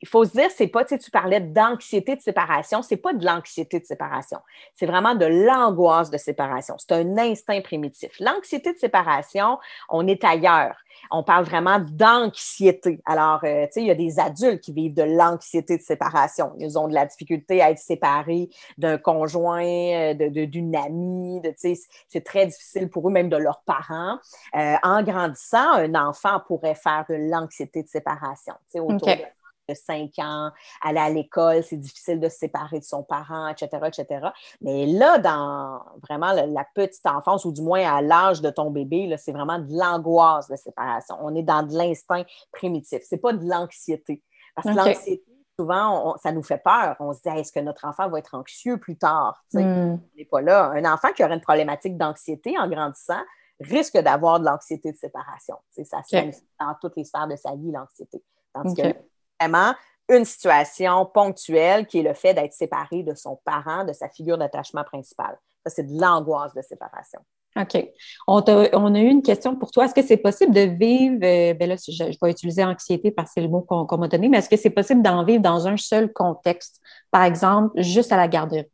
il faut se dire, c'est pas, tu sais, tu parlais d'anxiété de séparation, c'est pas de l'anxiété de séparation. C'est vraiment de l'angoisse de séparation. C'est un instinct primitif. L'anxiété de séparation, on est ailleurs. On parle vraiment d'anxiété. Alors, euh, tu sais, il y a des adultes qui vivent de l'anxiété de séparation. Ils ont de la difficulté à être séparés d'un conjoint, euh, d'une amie. De, tu sais, c'est très difficile pour eux, même de leurs parents. Euh, en grandissant, un enfant pourrait faire de l'anxiété de séparation. Tu sais, autour de 5 ans, aller à l'école, c'est difficile de se séparer de son parent, etc., etc. Mais là, dans vraiment la, petite enfance, ou du moins à l'âge de ton bébé, là, c'est vraiment de l'angoisse de séparation. On est dans de l'instinct primitif. C'est pas de l'anxiété. Parce que l'anxiété, souvent, on- ça nous fait peur. On se dit, Hey, est-ce que notre enfant va être anxieux plus tard? Mm. On n'est pas là. Un enfant qui aurait une problématique d'anxiété en grandissant risque d'avoir de l'anxiété de séparation. Ça se OK. manifeste dans toutes les sphères de sa vie, l'anxiété. Tandis que vraiment, une situation ponctuelle qui est le fait d'être séparé de son parent, de sa figure d'attachement principale. Ça, c'est de l'angoisse de séparation. OK. On, a, eu une question pour toi. Est-ce que c'est possible de vivre, euh, ben là, je, vais utiliser anxiété parce que c'est le mot qu'on m'a donné, mais est-ce que c'est possible d'en vivre dans un seul contexte? Par exemple, juste à la garderie.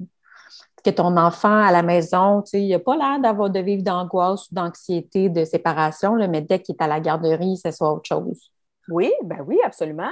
Que ton enfant à la maison, tu sais, il n'a pas l'air d'avoir de vivre d'angoisse ou d'anxiété de séparation, mais dès qu'il est à la garderie, c'est soit autre chose. Oui, ben oui, absolument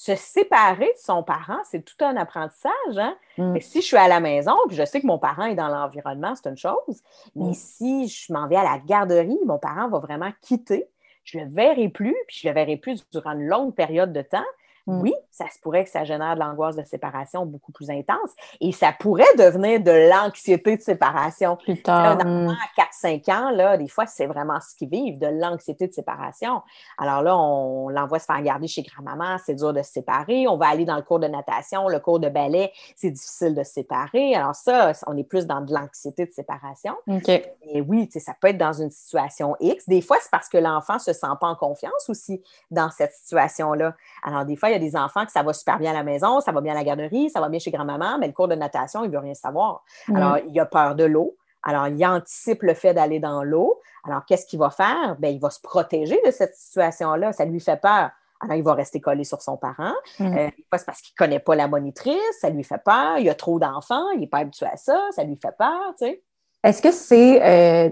se séparer de son parent, c'est tout un apprentissage. Hein? Mm. Mais si je suis à la maison, puis je sais que mon parent est dans l'environnement, c'est une chose. Mais mm. si je m'en vais à la garderie, mon parent va vraiment quitter. Je ne le verrai plus, puis je ne le verrai plus durant une longue période de temps. Mm. Oui, ça se pourrait que ça génère de l'angoisse de séparation beaucoup plus intense et ça pourrait devenir de l'anxiété de séparation. Plus tard. Un enfant à 4-5 ans, là, des fois, c'est vraiment ce qu'ils vivent, de l'anxiété de séparation. Alors là, on l'envoie se faire garder chez grand-maman, c'est dur de se séparer. On va aller dans le cours de natation, le cours de ballet, c'est difficile de se séparer. Alors ça, on est plus dans de l'anxiété de séparation. Et oui, ça peut être dans une situation X. Des fois, c'est parce que l'enfant ne se sent pas en confiance aussi dans cette situation-là. Alors des fois, il y a des enfants que ça va super bien à la maison, ça va bien à la garderie, ça va bien chez grand-maman, mais le cours de natation, il ne veut rien savoir. Alors, il a peur de l'eau. Alors, il anticipe le fait d'aller dans l'eau. Alors, qu'est-ce qu'il va faire? Bien, il va se protéger de cette situation-là. Ça lui fait peur. Alors, il va rester collé sur son parent. Euh, c'est parce qu'il ne connaît pas la monitrice, ça lui fait peur. Il y a trop d'enfants, il n'est pas habitué à ça, ça lui fait peur, tu sais. Est-ce que c'est euh,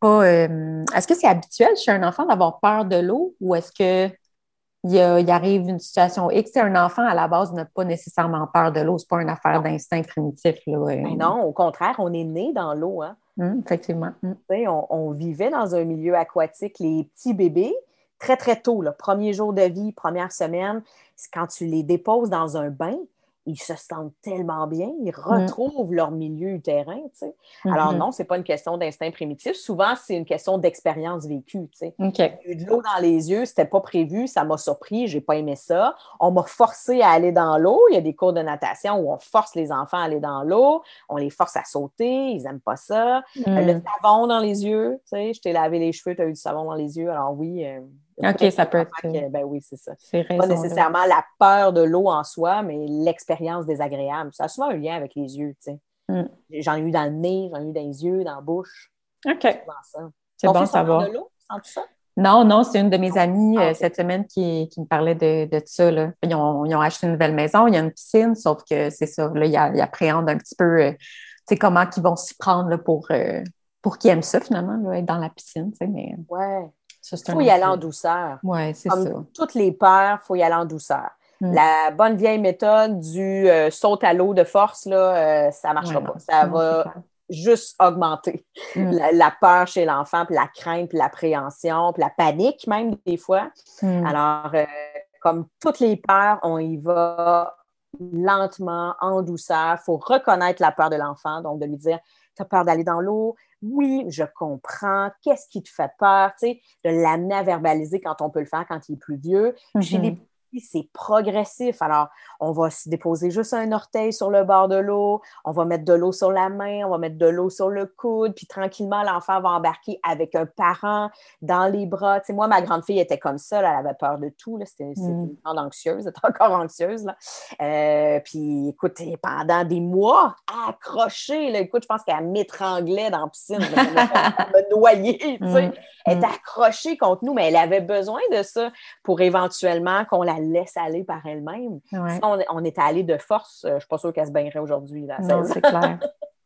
pas euh, est-ce que c'est habituel chez un enfant d'avoir peur de l'eau ou est-ce que il, arrive une situation X. Un enfant, à la base, n'a pas nécessairement peur de l'eau. Ce n'est pas une affaire d'instinct primitif. Ben non, au contraire, on est né dans l'eau. Hein? Hum, effectivement. Hum. On, vivait dans un milieu aquatique. Les petits bébés, très, très tôt, le premier jour de vie, première semaine, quand tu les déposes dans un bain, ils se sentent tellement bien, ils mm. retrouvent leur milieu utérin. Tu sais. Alors mm-hmm. non, ce n'est pas une question d'instinct primitif. Souvent, c'est une question d'expérience vécue. Tu sais. eu de l'eau dans les yeux, c'était pas prévu, ça m'a surpris, j'ai pas aimé ça. On m'a forcé à aller dans l'eau. Il y a des cours de natation où on force les enfants à aller dans l'eau, on les force à sauter, ils n'aiment pas ça. Le savon dans les yeux, tu sais, je t'ai lavé les cheveux, tu as eu du savon dans les yeux. Alors oui, euh, OK, ça peut être. ben oui, c'est ça. pas nécessairement la peur de l'eau en soi, mais l'expérience désagréable. Ça a souvent un lien avec les yeux, tu sais. Mm. J'en ai eu dans le nez, j'en ai eu dans les yeux, dans la bouche. OK. C'est bon, de l'eau, ça? Non, non, c'est une de mes amies ah, euh, cette semaine qui, qui, me parlait de, de ça. Là. Ils, ont, ils, ont, acheté une nouvelle maison, il y a une piscine, sauf que c'est ça. Là, ils, appréhendent un petit peu euh, comment ils vont s'y prendre là, pour, euh, pour qu'ils aiment ça, finalement, là, être dans la piscine. Mais... Ouais. Il faut y aller en douceur. Oui, c'est ça. Toutes les peurs, il faut y aller en douceur. La bonne vieille méthode du euh, saut à l'eau de force, là, euh, ça ne marchera pas. Ça va juste augmenter mm. la, peur chez l'enfant, puis la crainte, puis l'appréhension, puis la panique même des fois. Mm. Alors, euh, comme toutes les peurs, on y va lentement, en douceur. Il faut reconnaître la peur de l'enfant, donc de lui dire, tu peur d'aller dans l'eau, oui, je comprends, qu'est-ce qui te fait peur, tu sais, de l'amener verbaliser quand on peut le faire quand il est plus vieux. Chez les c'est progressif. Alors, on va se déposer juste un orteil sur le bord de l'eau, on va mettre de l'eau sur la main, on va mettre de l'eau sur le coude, puis tranquillement, l'enfant va embarquer avec un parent dans les bras. Tu sais, moi, ma grande fille était comme ça, elle avait peur de tout. C'était mm. une grande anxieuse, elle était encore anxieuse. Là. Euh, puis, écoute, pendant des mois, accrochée, là, écoute, je pense qu'elle m'étranglait dans la piscine, elle me noyer, tu sais. Mm. Elle était mm. accrochée contre nous, mais elle avait besoin de ça pour éventuellement qu'on la laisse aller par elle-même. on, est allé de force, euh, je ne suis pas sûre qu'elle se baignerait aujourd'hui. Non, c'est clair.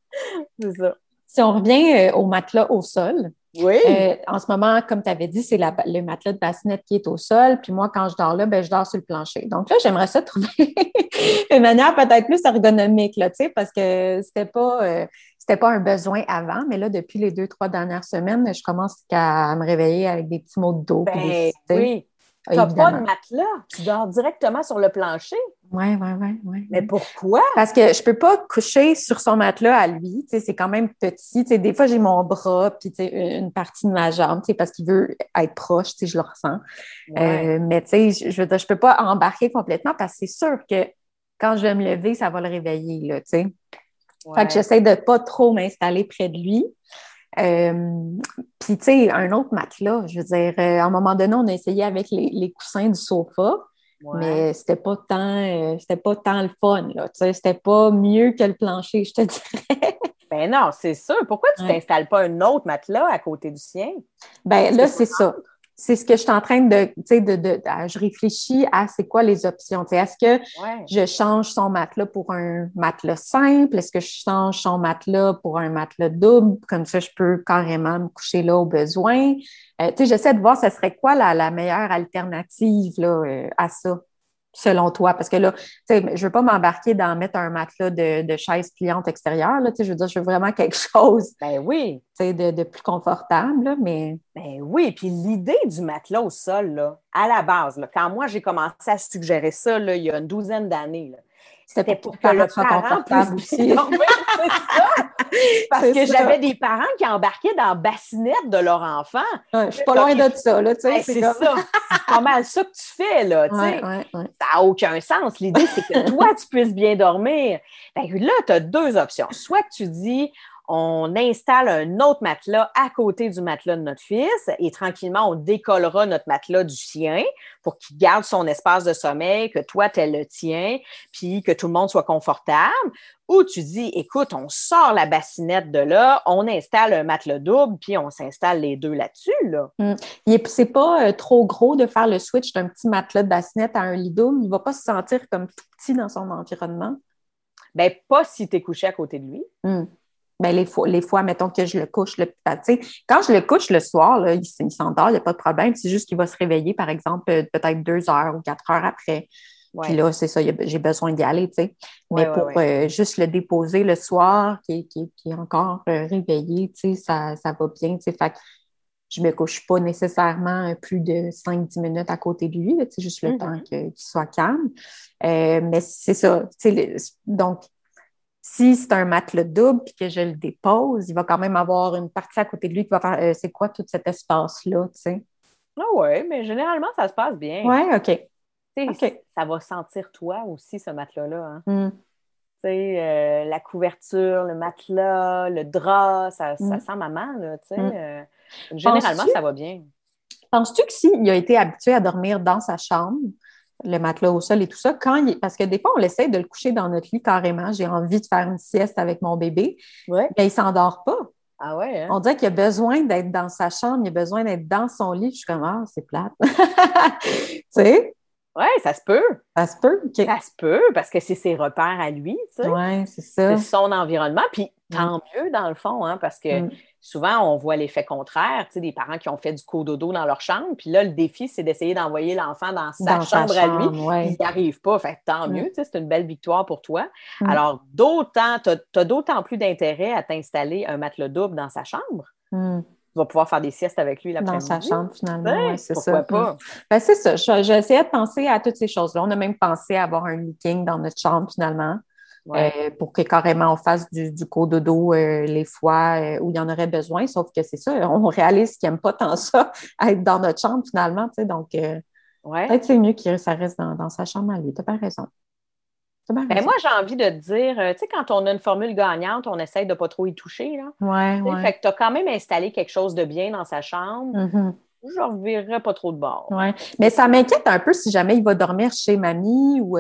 c'est ça. Si on revient euh, au matelas au sol, oui. Euh, en ce moment, comme tu avais dit, c'est le matelas de bassinette qui est au sol. Puis moi, quand je dors là, ben, je dors sur le plancher. Donc là, j'aimerais ça trouver une manière peut-être plus ergonomique, là, parce que c'était pas, c'était pas un besoin avant. Mais là, depuis les deux, trois dernières semaines, je commence à me réveiller avec des petits mots de dos. Ben, oui. Tu n'as pas de matelas, tu dors directement sur le plancher. Oui, oui, oui. Ouais, Mais pourquoi? Parce que je ne peux pas coucher sur son matelas à lui. C'est quand même petit. des fois, j'ai mon bras puis une partie de ma jambe parce qu'il veut être proche, je le ressens. Euh, mais je ne peux pas embarquer complètement parce que c'est sûr que quand je vais me lever, ça va le réveiller. Là, Fait que j'essaie de ne pas trop m'installer près de lui. Euh, puis, tu sais, un autre matelas, je veux dire, euh, à un moment donné, on a essayé avec les, coussins du sofa, Mais c'était pas tant euh, c'était pas tant le fun, là. C'était pas mieux que le plancher, je te dirais. ben non, c'est sûr. Pourquoi tu t'installes pas un autre matelas à côté du sien? Ben là, c'est ça c'est ce que je suis en train de, tu sais, de, de, je réfléchis à c'est quoi les options. Est-ce que je change son matelas pour un matelas simple? Est-ce que je change son matelas pour un matelas double? Comme ça, je peux carrément me coucher là au besoin. Euh, tu sais, j'essaie de voir ce serait quoi la, la meilleure alternative là, euh, à ça? Selon toi? Parce que là, tu sais, je veux pas m'embarquer dans mettre un matelas de, de chaise pliante extérieure. Là, tu sais, je veux dire, je veux vraiment quelque chose ben oui. de, de plus confortable, mais. Ben oui, puis l'idée du matelas au sol, là, à la base, là, quand moi j'ai commencé à suggérer ça là, il y a une douzaine d'années, c'était pour que le parent puisse aussi. Parce que j'avais des parents qui embarquaient dans la bassinette de leur enfant. je suis pas loin de ça, là, tu sais. c'est ça. C'est pas mal ça que tu fais, là, tu sais. ça n'a aucun sens. L'idée, c'est que toi, tu puisses bien dormir. là, tu as deux options. Soit tu dis, on installe un autre matelas à côté du matelas de notre fils et tranquillement, on décollera notre matelas du sien pour qu'il garde son espace de sommeil, que toi, tu le tien, puis que tout le monde soit confortable. Ou tu dis, écoute, on sort la bassinette de là, on installe un matelas double, puis on s'installe les deux là-dessus. Là. Hum. C'est pas euh, trop gros de faire le switch d'un petit matelas de bassinette à un lit double. Il ne va pas se sentir comme tout petit dans son environnement. Bien, pas si tu es couché à côté de lui. Hum. Ben, les, fois, les fois, mettons que je le couche, le, quand je le couche le soir, là, il, s'endort, il n'y a pas de problème. C'est juste qu'il va se réveiller, par exemple, euh, peut-être deux heures ou quatre heures après. Puis là, c'est ça, j'ai besoin d'y aller, tu sais. Mais pour euh, juste le déposer le soir, qui, est encore euh, réveillé, tu sais, ça, ça va bien, tu sais. Fait que je ne me couche pas nécessairement plus de 5-10 minutes à côté de lui, tu sais, juste le mm-hmm. temps qu'il soit calme. mais c'est ça, tu sais, donc si c'est un matelas double puis que je le dépose, il va quand même avoir une partie à côté de lui qui va faire euh, c'est quoi tout cet espace-là, tu sais? Ah oui, mais généralement, ça se passe bien. Oui, OK. Ça va sentir toi aussi, ce matelas-là. Hein? Tu sais, euh, la couverture, le matelas, le drap, ça, hmm. sent maman, là, tu sais. Euh, généralement, ça va bien. Penses-tu que s'il a été habitué à dormir dans sa chambre, le matelas au sol et tout ça, quand parce que des fois, on essaie de le coucher dans notre lit carrément. J'ai envie de faire une sieste avec mon bébé. Ouais. Mais il ne s'endort pas. Ah ouais, hein? On dirait qu'il a besoin d'être dans sa chambre, il a besoin d'être dans son lit. Je suis comme, ah, c'est plate. tu sais? Oui, ça se peut. Ça se peut. Ça se peut, parce que c'est ses repères à lui, tu sais. Oui, c'est ça. C'est son environnement. Puis tant mieux, dans le fond, hein, parce que mm souvent, on voit l'effet contraire, tu sais, des parents qui ont fait du cododo dans leur chambre, puis là, le défi, c'est d'essayer d'envoyer l'enfant dans sa chambre, à lui. Il n'y arrive pas, fait tant mm. mieux, tu sais, c'est une belle victoire pour toi. Mm. Alors, d'autant, tu as, d'autant plus d'intérêt à t'installer un matelas double dans sa chambre. Mm. Tu vas pouvoir faire des siestes avec lui l'après-midi. Dans sa chambre, finalement, ouais, c'est ça. pas? Ben, c'est ça. J'ai essayé de penser à toutes ces choses-là. On a même pensé à avoir un leaking dans notre chambre, finalement. Euh, pour que carrément on fasse du, du cododo euh, les fois euh, où il y en aurait besoin. Sauf que c'est ça, on réalise qu'ils n'aiment pas tant ça, être dans notre chambre finalement. Tu sais, donc, peut-être c'est mieux que ça reste dans, sa chambre à lui. Tu as pas raison. Ben, moi, j'ai envie de te dire, tu sais, quand on a une formule gagnante, on essaye de ne pas trop y toucher. Là. Ouais, Fait que tu as quand même installé quelque chose de bien dans sa chambre. Mm-hmm. Je ne revirerais pas trop de bord. Ouais. Mais ça m'inquiète un peu si jamais il va dormir chez mamie ou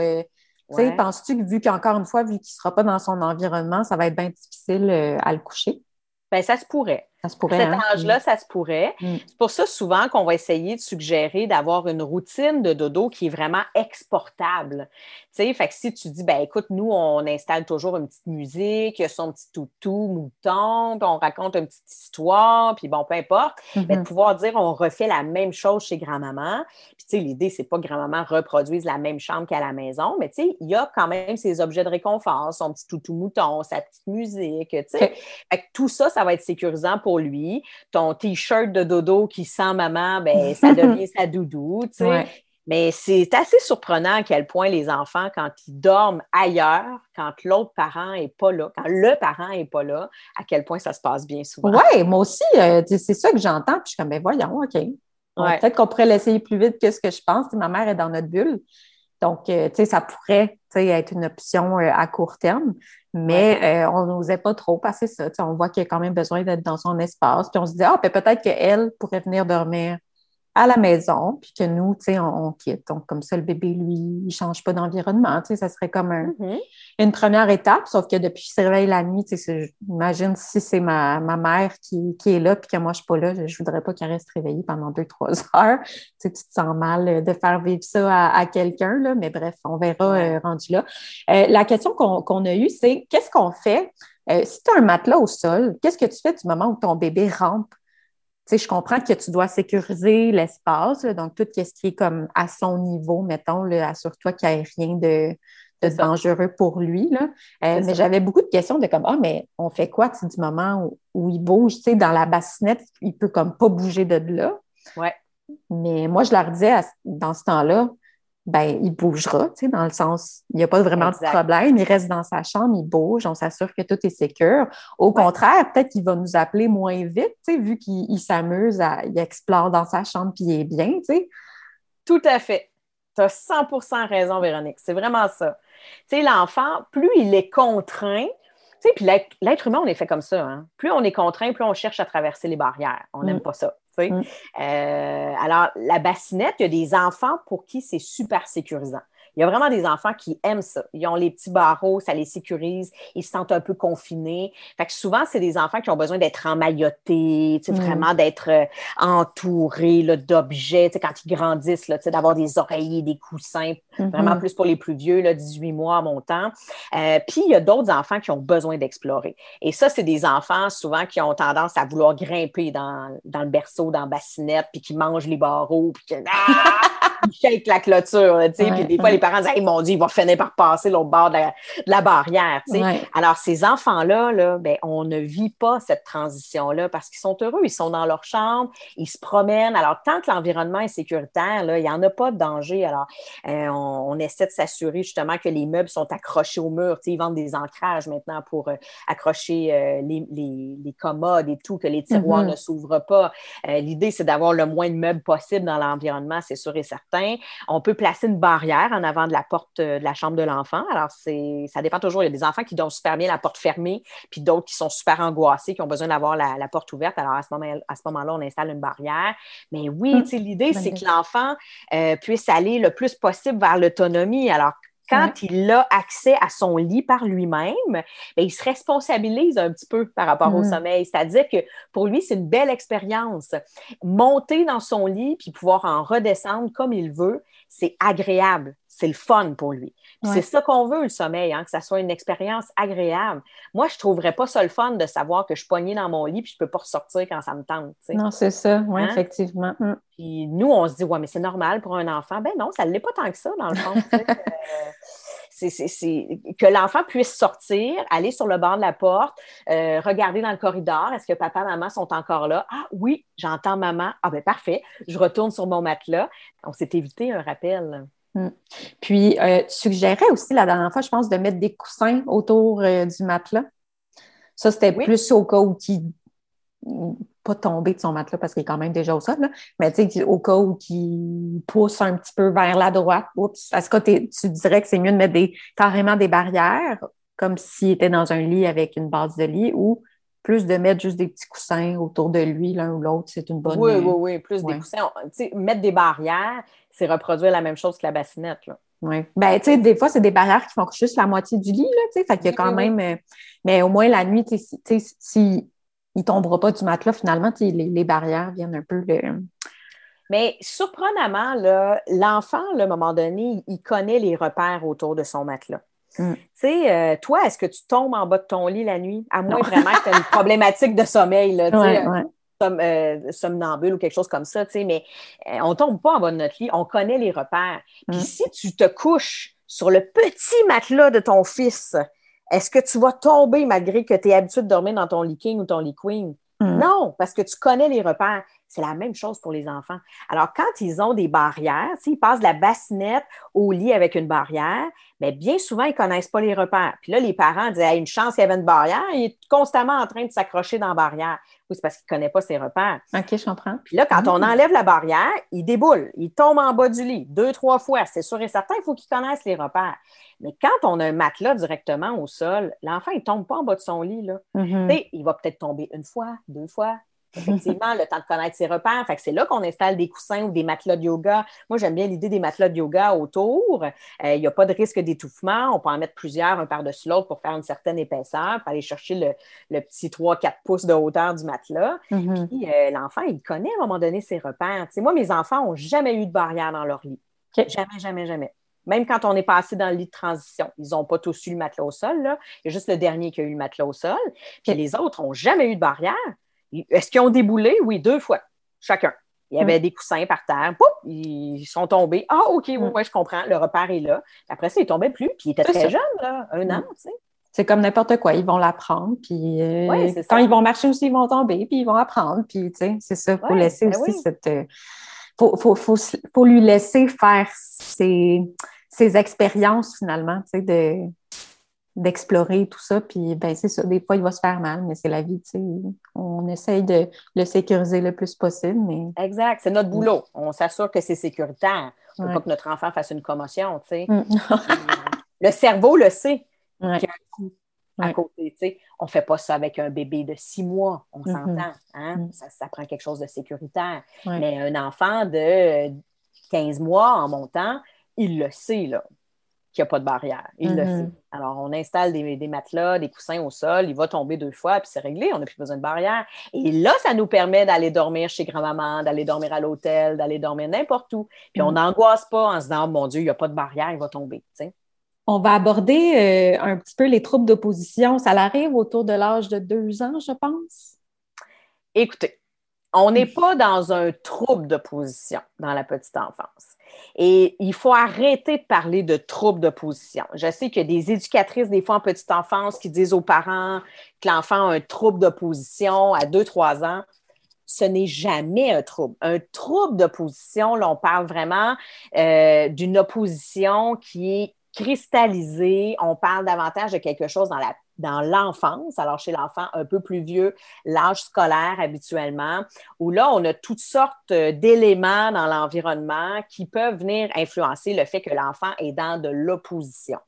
Penses-tu que, vu qu'encore une fois, vu qu'il ne sera pas dans son environnement, ça va être bien difficile euh, à le coucher? Bien, ça se pourrait. Ça se pourrait. Cet hein? âge-là, ça se pourrait. Mm. C'est pour ça souvent qu'on va essayer de suggérer d'avoir une routine de dodo qui est vraiment exportable. Tu sais, fait que si tu dis, ben écoute, nous, on installe toujours une petite musique, son petit toutou, mouton, puis on raconte une petite histoire, puis bon, peu importe, mais de mm-hmm. pouvoir dire, on refait la même chose chez grand-maman. Puis tu sais, l'idée, c'est pas que grand-maman reproduise la même chambre qu'à la maison, mais tu sais, il y a quand même ses objets de réconfort, son petit toutou mouton, sa petite musique, tu sais. Fait que tout ça, ça va être sécurisant pour lui. Ton t-shirt de dodo qui sent maman, ben ça devient sa doudou, tu sais. Mais c'est assez surprenant à quel point les enfants, quand ils dorment ailleurs, quand l'autre parent n'est pas là, quand le parent n'est pas là, à quel point ça se passe bien souvent. Oui, moi aussi, euh, c'est ça que j'entends. Puis je suis comme, ben voyons, OK. Peut-être qu'on pourrait l'essayer plus vite que ce que je pense. Ma mère est dans notre bulle. Donc, euh, tu sais, ça pourrait être une option euh, à court terme. Mais euh, on n'osait pas trop passer ça. on voit qu'il y a quand même besoin d'être dans son espace. Puis on se dit, ah, ben, peut-être qu'elle pourrait venir dormir à la maison, puis que nous, tu sais, on, quitte. Donc, comme ça, le bébé, lui, il ne change pas d'environnement. Tu sais, ça serait comme mm-hmm. une première étape, sauf que depuis qu'il se réveille la nuit, tu sais, j'imagine si c'est ma, mère qui, est là, puis que moi, je ne suis pas là, je ne voudrais pas qu'elle reste réveillée pendant deux, trois heures. Tu sais, tu te sens mal de faire vivre ça à, quelqu'un, là, mais bref, on verra euh, rendu là. Euh, la question qu'on a eue, c'est qu'est-ce qu'on fait euh, si tu as un matelas au sol, qu'est-ce que tu fais du moment où ton bébé rampe sais, je comprends que tu dois sécuriser l'espace, donc tout ce qui est comme à son niveau, mettons, assure-toi qu'il n'y ait rien de, dangereux pour lui. Là. Euh, mais j'avais beaucoup de questions de comme Ah, mais on fait quoi du moment où, il bouge? Tu sais, dans la bassinette, il peut comme pas bouger de là. Ouais. Mais moi, je leur disais dans ce temps-là, ben, il bougera, tu sais, dans le sens, il n'y a pas vraiment de problème, il reste dans sa chambre, il bouge, on s'assure que tout est sécure. Au contraire, peut-être qu'il va nous appeler moins vite, tu sais, vu qu'il s'amuse, il explore dans sa chambre puis il est bien, tu sais. Tout à fait. Tu as 100 raison, Véronique. C'est vraiment ça. Tu sais, l'enfant, plus il est contraint, tu sais, puis l'être humain, on est fait comme ça. Hein? Plus on est contraint, plus on cherche à traverser les barrières. On n'aime mm. pas ça. Mm. Euh, alors, la bassinette, il y a des enfants pour qui c'est super sécurisant. Il y a vraiment des enfants qui aiment ça. Ils ont les petits barreaux, ça les sécurise, ils se sentent un peu confinés. Fait que souvent, c'est des enfants qui ont besoin d'être emmaillotés, mm. vraiment d'être euh, entourés d'objets, quand ils grandissent, d'avoir des oreillers, des coussins, mm-hmm. vraiment plus pour les plus vieux, là, 18 mois montant. Euh, puis, il y a d'autres enfants qui ont besoin d'explorer. Et ça, c'est des enfants souvent qui ont tendance à vouloir grimper dans, le berceau, dans la bassinette, puis qui mangent les barreaux, puis qui ah! shake la clôture, tu sais, puis des fois, les parents disent, hey, mon Dieu, ils vont finir par passer l'autre bord de la, barrière. Alors, ces enfants-là, là, ben, on ne vit pas cette transition-là parce qu'ils sont heureux, ils sont dans leur chambre, ils se promènent. Alors, tant que l'environnement est sécuritaire, là, il n'y en a pas de danger. Alors, euh, on, essaie de s'assurer justement que les meubles sont accrochés au mur, ils vendent des ancrages maintenant pour euh, accrocher euh, les, les, commodes et tout, que les tiroirs mm-hmm. ne s'ouvrent pas. L'idée, c'est d'avoir le moins de meubles possible dans l'environnement, c'est sûr et certain. On peut placer une barrière en avant de la porte euh, de la chambre de l'enfant. Alors, c'est, ça dépend toujours. Il y a des enfants qui donnent super bien la porte fermée, puis d'autres qui sont super angoissés, qui ont besoin d'avoir la, porte ouverte. Alors, à ce, moment, à ce moment-là, on installe une barrière. Mais oui, hum. l'idée, c'est que l'enfant euh, puisse aller le plus possible vers l'autonomie. Alors, quand il a accès à son lit par lui-même, ben, il se responsabilise un petit peu par rapport au mm. sommeil. C'est-à-dire que pour lui, c'est une belle expérience. Monter dans son lit puis pouvoir en redescendre comme il veut, c'est agréable. C'est le fun pour lui. C'est ça qu'on veut, le sommeil, hein, que ça soit une expérience agréable. Moi, je ne trouverais pas ça le fun de savoir que je suis poignée dans mon lit puis je ne peux pas ressortir quand ça me tente. Non, c'est ça, oui, hein? effectivement. Mm. Puis nous, on se dit, ouais, mais c'est normal pour un enfant. Ben non, ça ne l'est pas tant que ça, dans le fond. Euh, c'est que l'enfant puisse sortir, aller sur le bord de la porte, euh, regarder dans le corridor. Est-ce que papa, maman sont encore là? Ah oui, j'entends maman. Ah ben parfait. Je retourne sur mon matelas. On s'est évité un rappel. Mm. Puis, euh, tu suggérais aussi la dernière fois, je pense, de mettre des coussins autour euh, du matelas. Ça, c'était plus au cas où qui pas tomber de son matelas parce qu'il est quand même déjà au sol, mais tu sais, au cas où il pousse un petit peu vers la droite, oups, est-ce que tu dirais que c'est mieux de mettre des, carrément des barrières, comme s'il était dans un lit avec une base de lit, ou plus de mettre juste des petits coussins autour de lui, l'un ou l'autre, c'est une bonne... Oui, oui, oui, plus des coussins. Mettre des barrières, c'est reproduire la même chose que la bassinette. Oui. Ben, tu sais, des fois, c'est des barrières qui font juste la moitié du lit, là, tu sais. Fait qu'il y a quand même. Euh, mais au moins, la nuit, tu sais, si, il tombera pas du matelas, finalement, les, les barrières viennent un peu le. Mais surprenamment, l'enfant, à un moment donné, il connaît les repères autour de son matelas. Mm. Tu sais, euh, toi, est-ce que tu tombes en bas de ton lit la nuit? À moins vraiment que tu aies une problématique de sommeil, là, ouais, euh, somnambule ou quelque chose comme ça, tu sais, mais euh, on tombe pas en bas de notre lit, on connaît les repères. Puis mm. si tu te couches sur le petit matelas de ton fils, est-ce que tu vas tomber malgré que tu es habitué de dormir dans ton lit king ou ton lit queen? Mm. Non, parce que tu connais les repères. C'est la même chose pour les enfants. Alors, quand ils ont des barrières, s'ils passent de la bassinette au lit avec une barrière, mais bien souvent, ils ne connaissent pas les repères. Puis là, les parents disent a une chance qu'il y avait une barrière, il est constamment en train de s'accrocher dans la barrière. Oui, c'est parce qu'il ne connaît pas ses repères. OK, je comprends. Puis là, quand on mmh. enlève la barrière, il déboule, il tombe en bas du lit deux, trois fois. C'est sûr et certain, il faut qu'il connaisse les repères. Mais quand on a un matelas directement au sol, l'enfant, il ne tombe pas en bas de son lit. Là. Mmh. Il va peut-être tomber une fois, deux fois, effectivement, le temps de connaître ses repères. Fait que c'est là qu'on installe des coussins ou des matelas de yoga. Moi, j'aime bien l'idée des matelas de yoga autour. Euh, il n'y a pas de risque d'étouffement. On peut en mettre plusieurs, un par-dessus l'autre, pour faire une certaine épaisseur, pour aller chercher le, petit 3-4 pouces de hauteur du matelas. Mm-hmm. Puis euh, l'enfant, il connaît à un moment donné ses repères. moi, mes enfants n'ont jamais eu de barrière dans leur lit. Jamais, jamais, jamais. Même quand on est passé dans le lit de transition, ils n'ont pas tous eu le matelas au sol. Là. Il y a juste le dernier qui a eu le matelas au sol. Puis les autres n'ont jamais eu de barrière. Est-ce qu'ils ont déboulé? Oui, deux fois, chacun. Il y avait des coussins par terre. Pouf, ils sont tombés. Ah, OK, oui, je comprends. Le repère est là. Après ça, ils ne tombaient plus. Puis ils étaient très jeunes, là, un an, tu sais. C'est comme n'importe quoi. Ils vont l'apprendre. Puis euh, quand ils vont marcher aussi, ils vont tomber. Puis ils vont apprendre. Puis, tu sais, c'est ça. Il faut laisser ben aussi cette. Il euh, faut, faut, faut, lui laisser faire ses, ses expériences, finalement, tu sais, de d'explorer tout ça. Puis, ben, c'est ça. Des fois, il va se faire mal, mais c'est la vie, tu sais. On essaye de le sécuriser le plus possible, mais... Exact. C'est notre boulot. On s'assure que c'est sécuritaire. On ne veut pas que notre enfant fasse une commotion, tu sais. Mm. le cerveau le sait coup à côté, tu sais. On ne fait pas ça avec un bébé de six mois, on mm-hmm. s'entend. Hein? Mm. Ça, ça, prend quelque chose de sécuritaire. Mais un enfant de 15 mois en montant, il le sait, là qu'il n'y a pas de barrière. Il le mm-hmm. sait. Alors, on installe des, matelas, des coussins au sol, il va tomber deux fois, puis c'est réglé, on n'a plus besoin de barrière. Et là, ça nous permet d'aller dormir chez grand-maman, d'aller dormir à l'hôtel, d'aller dormir n'importe où. Puis on mm. n'angoisse pas en se disant, oh, mon Dieu, il n'y a pas de barrière, il va tomber. On va aborder euh, un petit peu les troubles d'opposition. Ça arrive autour de l'âge de deux ans, je pense? Écoutez, on n'est pas dans un trouble d'opposition dans la petite enfance. Et il faut arrêter de parler de troubles d'opposition. Je sais qu'il y a des éducatrices, des fois en petite enfance, qui disent aux parents que l'enfant a un trouble d'opposition à 2-3 ans. Ce n'est jamais un trouble. Un trouble d'opposition, là, on parle vraiment euh, d'une opposition qui est cristallisée. On parle davantage de quelque chose dans la dans l'enfance, alors chez l'enfant un peu plus vieux, l'âge scolaire habituellement, où là, on a toutes sortes euh, d'éléments dans l'environnement qui peuvent venir influencer le fait que l'enfant est dans de l'opposition.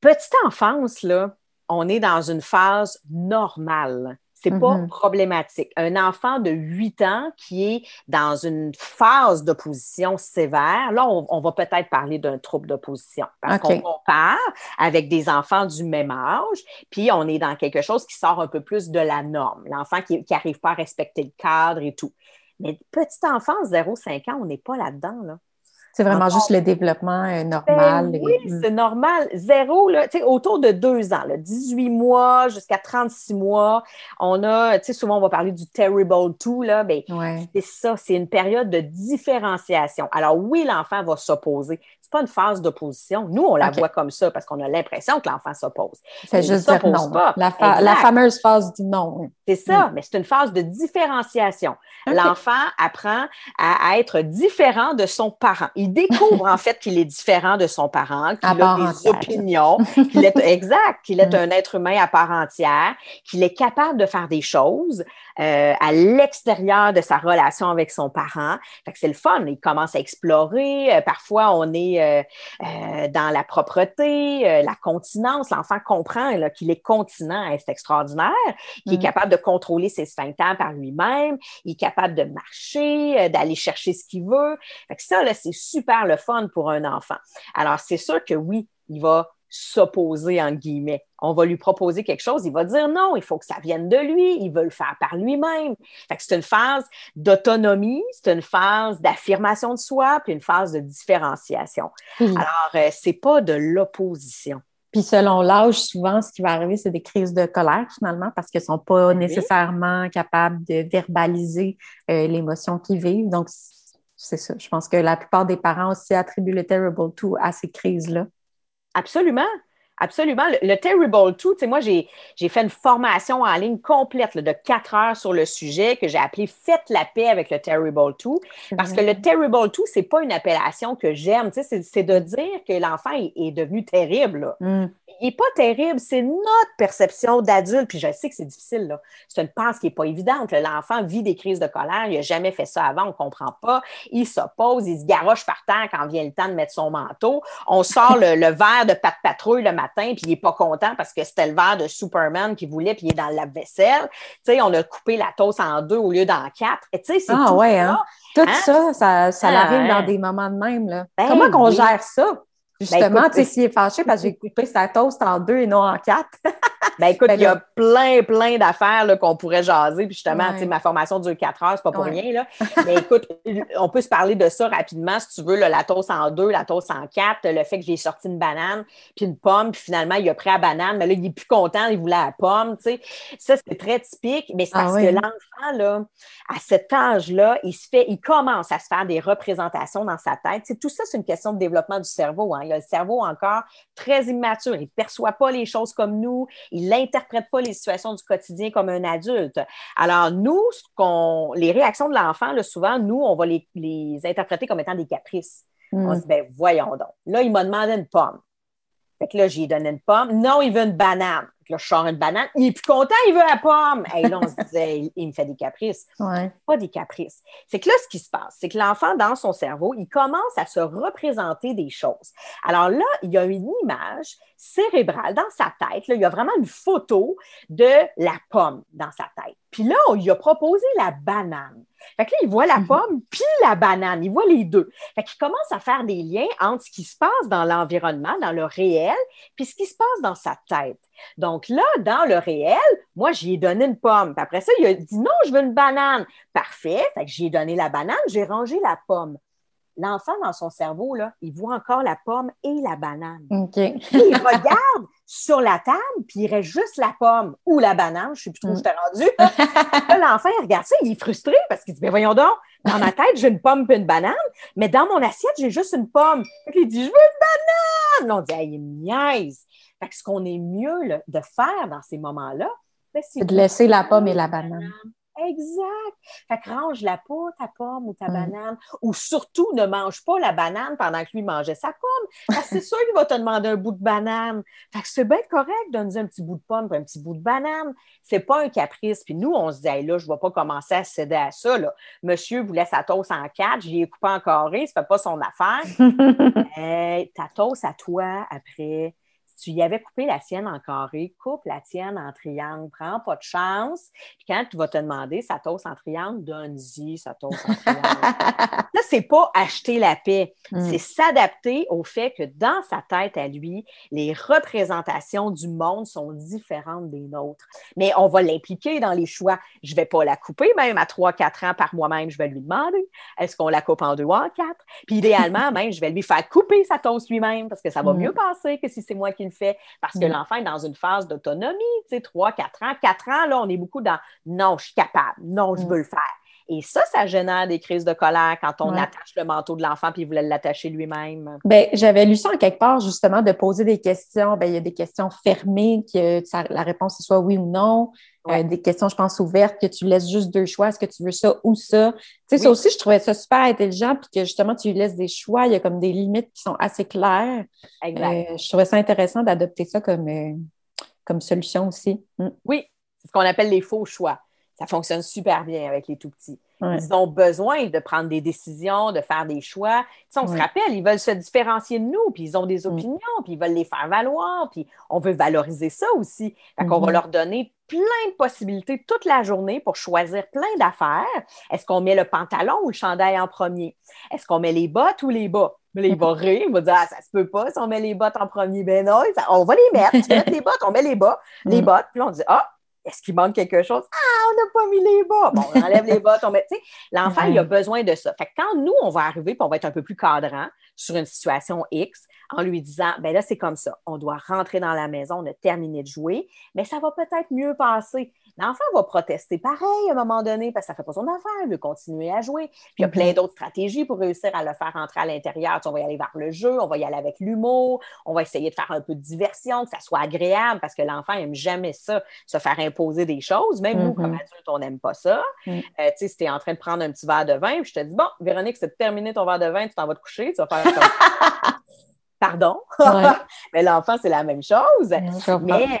Petite enfance, là, on est dans une phase normale c'est pas mm-hmm. problématique. Un enfant de 8 ans qui est dans une phase d'opposition sévère, là, on, va peut-être parler d'un trouble d'opposition parce qu'on compare avec des enfants du même âge, puis on est dans quelque chose qui sort un peu plus de la norme. L'enfant qui n'arrive pas à respecter le cadre et tout. Mais petite enfance, 0-5 ans, on n'est pas là-dedans, là. C'est vraiment juste le développement euh, normal. Ben oui, c'est normal. Zéro, là, autour de deux ans, là, 18 mois jusqu'à 36 mois, on a, tu sais, souvent on va parler du terrible two, là, ben, c'est ça, c'est une période de différenciation. Alors oui, l'enfant va s'opposer pas une phase d'opposition. Nous, on la voit comme ça parce qu'on a l'impression que l'enfant s'oppose. C'est juste dire non. Pas. La, fameuse phase du non. C'est ça, mais c'est une phase de différenciation. L'enfant apprend à, être différent de son parent. Il découvre en fait qu'il est différent de son parent, qu'il a des opinions, qu'il est exact, qu'il est un être humain à part entière, qu'il est capable de faire des choses euh, à l'extérieur de sa relation avec son parent. Fait que c'est le fun. Il commence à explorer. Euh, parfois, on est euh, euh, dans la propreté, euh, la continence. L'enfant comprend qu'il est continent et c'est extraordinaire. Il est mm. capable de contrôler ses sphincters par lui-même. Il est capable de marcher, d'aller chercher ce qu'il veut. Fait ça, c'est super le fun pour un enfant. Alors, c'est sûr que oui, il va s'opposer, en guillemets. On va lui proposer quelque chose, il va dire non, il faut que ça vienne de lui, il veut le faire par lui-même. c'est une phase d'autonomie, c'est une phase d'affirmation de soi, puis une phase de différenciation. Alors, euh, c'est pas de l'opposition. Puis selon l'âge, souvent, ce qui va arriver, c'est des crises de colère finalement, parce qu'ils ne sont pas nécessairement capables de verbaliser euh, l'émotion qu'ils vivent. Donc, c'est ça. Je pense que la plupart des parents aussi attribuent le terrible two à ces crises-là. Absolument. Absolument. Le, Terrible 2, tu sais, moi, j'ai fait une formation en ligne complète de quatre heures sur le sujet que j'ai appelé Faites la paix avec le Terrible 2. Parce que le Terrible 2, c'est pas une appellation que j'aime. Tu sais, c'est de dire que l'enfant est, devenu terrible. Mm. Il n'est pas terrible. C'est notre perception d'adulte. Puis je sais que c'est difficile. Là. C'est une passe qui n'est pas évidente. L'enfant vit des crises de colère. Il n'a jamais fait ça avant. On ne comprend pas. Il s'oppose. Il se garoche par terre quand vient le temps de mettre son manteau. On sort le, verre de pat patrouille le matin, puis il n'est pas content parce que c'était le verre de Superman qu'il voulait, puis il est dans la vaisselle. Tu sais, on a coupé la toast en deux au lieu d'en quatre. Et tu sais, c'est ah, tout ouais, hein? Tout hein? ça, ça, ça ah, arrive dans des moments de même. Là. Ben Comment qu'on gère ça? Ben, Justement, tu sais, s'il est fâché parce que j'ai coupé sa toast en deux et non en quatre. ben écoute, il y a plein, plein d'affaires qu'on pourrait jaser. Puis justement, tu sais, ma formation dure quatre heures, c'est pas pour rien. Là. Mais écoute, on peut se parler de ça rapidement, si tu veux, la toast en deux, la toast en quatre, le fait que j'ai sorti une banane, puis une pomme, puis finalement, il a pris la banane, mais là, il est plus content, il voulait la pomme, tu sais. Ça, c'est très typique, mais c'est ah parce que l'enfant, là, à cet âge-là, il se fait, il commence à se faire des représentations dans sa tête. c'est tout ça, c'est une question de développement du cerveau. Hein il a le cerveau encore très immature. Il ne perçoit pas les choses comme nous. Il n'interprète pas les situations du quotidien comme un adulte. Alors, nous, les réactions de l'enfant, souvent, nous, on va les, interpréter comme étant des caprices. On se dit, ben, voyons donc. Là, il m'a demandé une pomme. Fait que là, j'ai donné une pomme. Non, il veut une banane. Là, je sors une banane. Il est plus content, il veut la pomme. Et là, on se disait, il, me fait des caprices. Pas des caprices. C'est que là, ce qui se passe, c'est que l'enfant, dans son cerveau, il commence à se représenter des choses. Alors là, il y a une image cérébrale dans sa tête. Là, il y a vraiment une photo de la pomme dans sa tête. Puis là, on lui a proposé la banane. Fait que là, il voit la mhm. pomme puis la banane. Il voit les deux. Fait qu'il commence à faire des liens entre ce qui se passe dans l'environnement, dans le réel, puis ce qui se passe dans sa tête. Donc là, dans le réel, moi, j'y ai donné une pomme. Puis après ça, il a dit non, je veux une banane. Parfait. Fait que j'ai donné la banane, j'ai rangé la pomme l'enfant dans son cerveau, là, il voit encore la pomme et la banane. il regarde sur la table, puis il reste juste la pomme ou la banane, je ne sais plus trop où je t'ai rendu. l'enfant, il regarde ça, il est frustré parce qu'il dit, mais voyons donc, dans ma tête, j'ai une pomme et une banane, mais dans mon assiette, j'ai juste une pomme. il dit, je veux une banane! on dit, il niaise. Fait que ce qu'on est mieux de faire dans ces moments-là, ben, c'est de laisser la pomme et la banane. Exact. Fait que range la peau, ta pomme ou ta mm. banane. Ou surtout, ne mange pas la banane pendant que lui mangeait sa pomme. Parce que c'est sûr qu'il va te demander un bout de banane. Fait que c'est bien correct de donner un petit bout de pomme un petit bout de banane. C'est pas un caprice. Puis nous, on se dit, là, je ne vais pas commencer à céder à ça. Là. Monsieur voulait sa toast en quatre, j'y ai coupé en carré, ça fait pas son affaire. ta toast à toi après tu y avais coupé la sienne en carré, coupe la tienne en triangle, prends pas de chance. Puis quand tu vas te demander sa toast en triangle, donne-y sa toast en triangle. Ça, c'est pas acheter la paix, mm. c'est s'adapter au fait que dans sa tête à lui, les représentations du monde sont différentes des nôtres. Mais on va l'impliquer dans les choix. Je vais pas la couper, même à 3-4 ans par moi-même, je vais lui demander est-ce qu'on la coupe en deux ou en quatre? Puis idéalement, même, je vais lui faire couper sa toast lui-même parce que ça va mm. mieux passer que si c'est moi qui fait parce que mm. l'enfant est dans une phase d'autonomie, tu sais, 3, 4 ans. 4 ans, là, on est beaucoup dans non, je suis capable, non, je mm. veux le faire. Et ça, ça génère des crises de colère quand on attache le manteau de l'enfant puis il voulait l'attacher lui-même. Bien, j'avais lu ça en quelque part, justement, de poser des questions. Bien, il y a des questions fermées, que la réponse soit oui ou non. Euh, des questions, je pense, ouvertes, que tu laisses juste deux choix. Est-ce que tu veux ça ou ça? Tu sais, ça aussi, je trouvais ça super intelligent, puis que justement, tu lui laisses des choix. Il y a comme des limites qui sont assez claires. Exact. Euh, je trouvais ça intéressant d'adopter ça comme, euh, comme solution aussi. Mm. Oui, c'est ce qu'on appelle les faux choix ça fonctionne super bien avec les tout petits. Ils ont besoin de prendre des décisions, de faire des choix. on se rappelle, ils veulent se différencier de nous, puis ils ont des mm. opinions, puis ils veulent les faire valoir, puis on veut valoriser ça aussi. Fait qu'on va mm-hmm. leur donner plein de possibilités toute la journée pour choisir plein d'affaires. Est-ce qu'on met le pantalon ou le chandail en premier? Est-ce qu'on met les bottes ou les bas? Mais là, il va rire, il va dire, ah, ça se peut pas si on met les bottes en premier. Ben non, on va les mettre. Tu mets les bottes, on met les bas, les mm. bottes, puis on dit, ah, est-ce qu'il manque quelque chose? Ah, on n'a pas mis les bas. Bon, on enlève les bas, on met. L'enfant, il a besoin de ça. Fait que quand nous, on va arriver, puis on va être un peu plus cadrant sur une situation X, en lui disant, ben là, c'est comme ça. On doit rentrer dans la maison, on a terminé de jouer, mais ça va peut-être mieux passer. L'enfant va protester pareil à un moment donné parce que ça ne fait pas son affaire, il veut continuer à jouer. Puis il y a plein mm-hmm. d'autres stratégies pour réussir à le faire rentrer à l'intérieur. on va y aller vers le jeu, on va y aller avec l'humour, on va essayer de faire un peu de diversion, que ça soit agréable parce que l'enfant n'aime jamais ça, se faire imposer des choses. Même nous, comme mm-hmm. adultes, on n'aime pas ça. Mm. Euh, tu sais, si tu es en train de prendre un petit verre de vin, puis je te dis, bon, Véronique, c'est terminé ton verre de vin, tu t'en vas te coucher, tu vas faire pardon? mais l'enfant, c'est la même chose. mais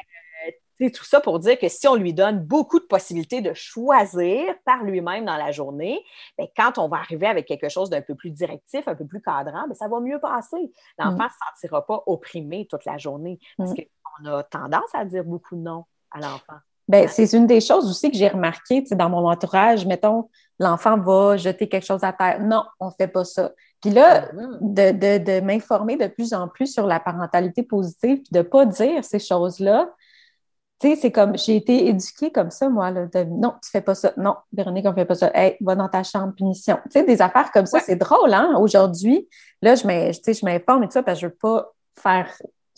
euh, tout ça pour dire que si on lui donne beaucoup de possibilités de choisir par lui-même dans la journée, bien, quand on va arriver avec quelque chose d'un peu plus directif, un peu plus cadrant, bien, ça va mieux passer. L'enfant ne se sentira pas opprimé toute la journée parce qu'on a tendance à dire beaucoup de non à l'enfant. Ben, c'est une des choses aussi que j'ai remarqué dans mon entourage. Mettons, l'enfant va jeter quelque chose à terre. Non, on ne fait pas ça. Puis là, mm-hmm. de, de, m'informer de plus en plus sur la parentalité positive, puis de ne pas dire ces choses-là. Tu sais, c'est comme, j'ai été éduquée comme ça, moi, là, de, non, tu fais pas ça. Non, Véronique, on fait pas ça. Hey, va dans ta chambre, punition. Tu sais, des affaires comme ça, c'est drôle, hein, aujourd'hui. Là, je m'informe et tout ça, parce que je veux pas faire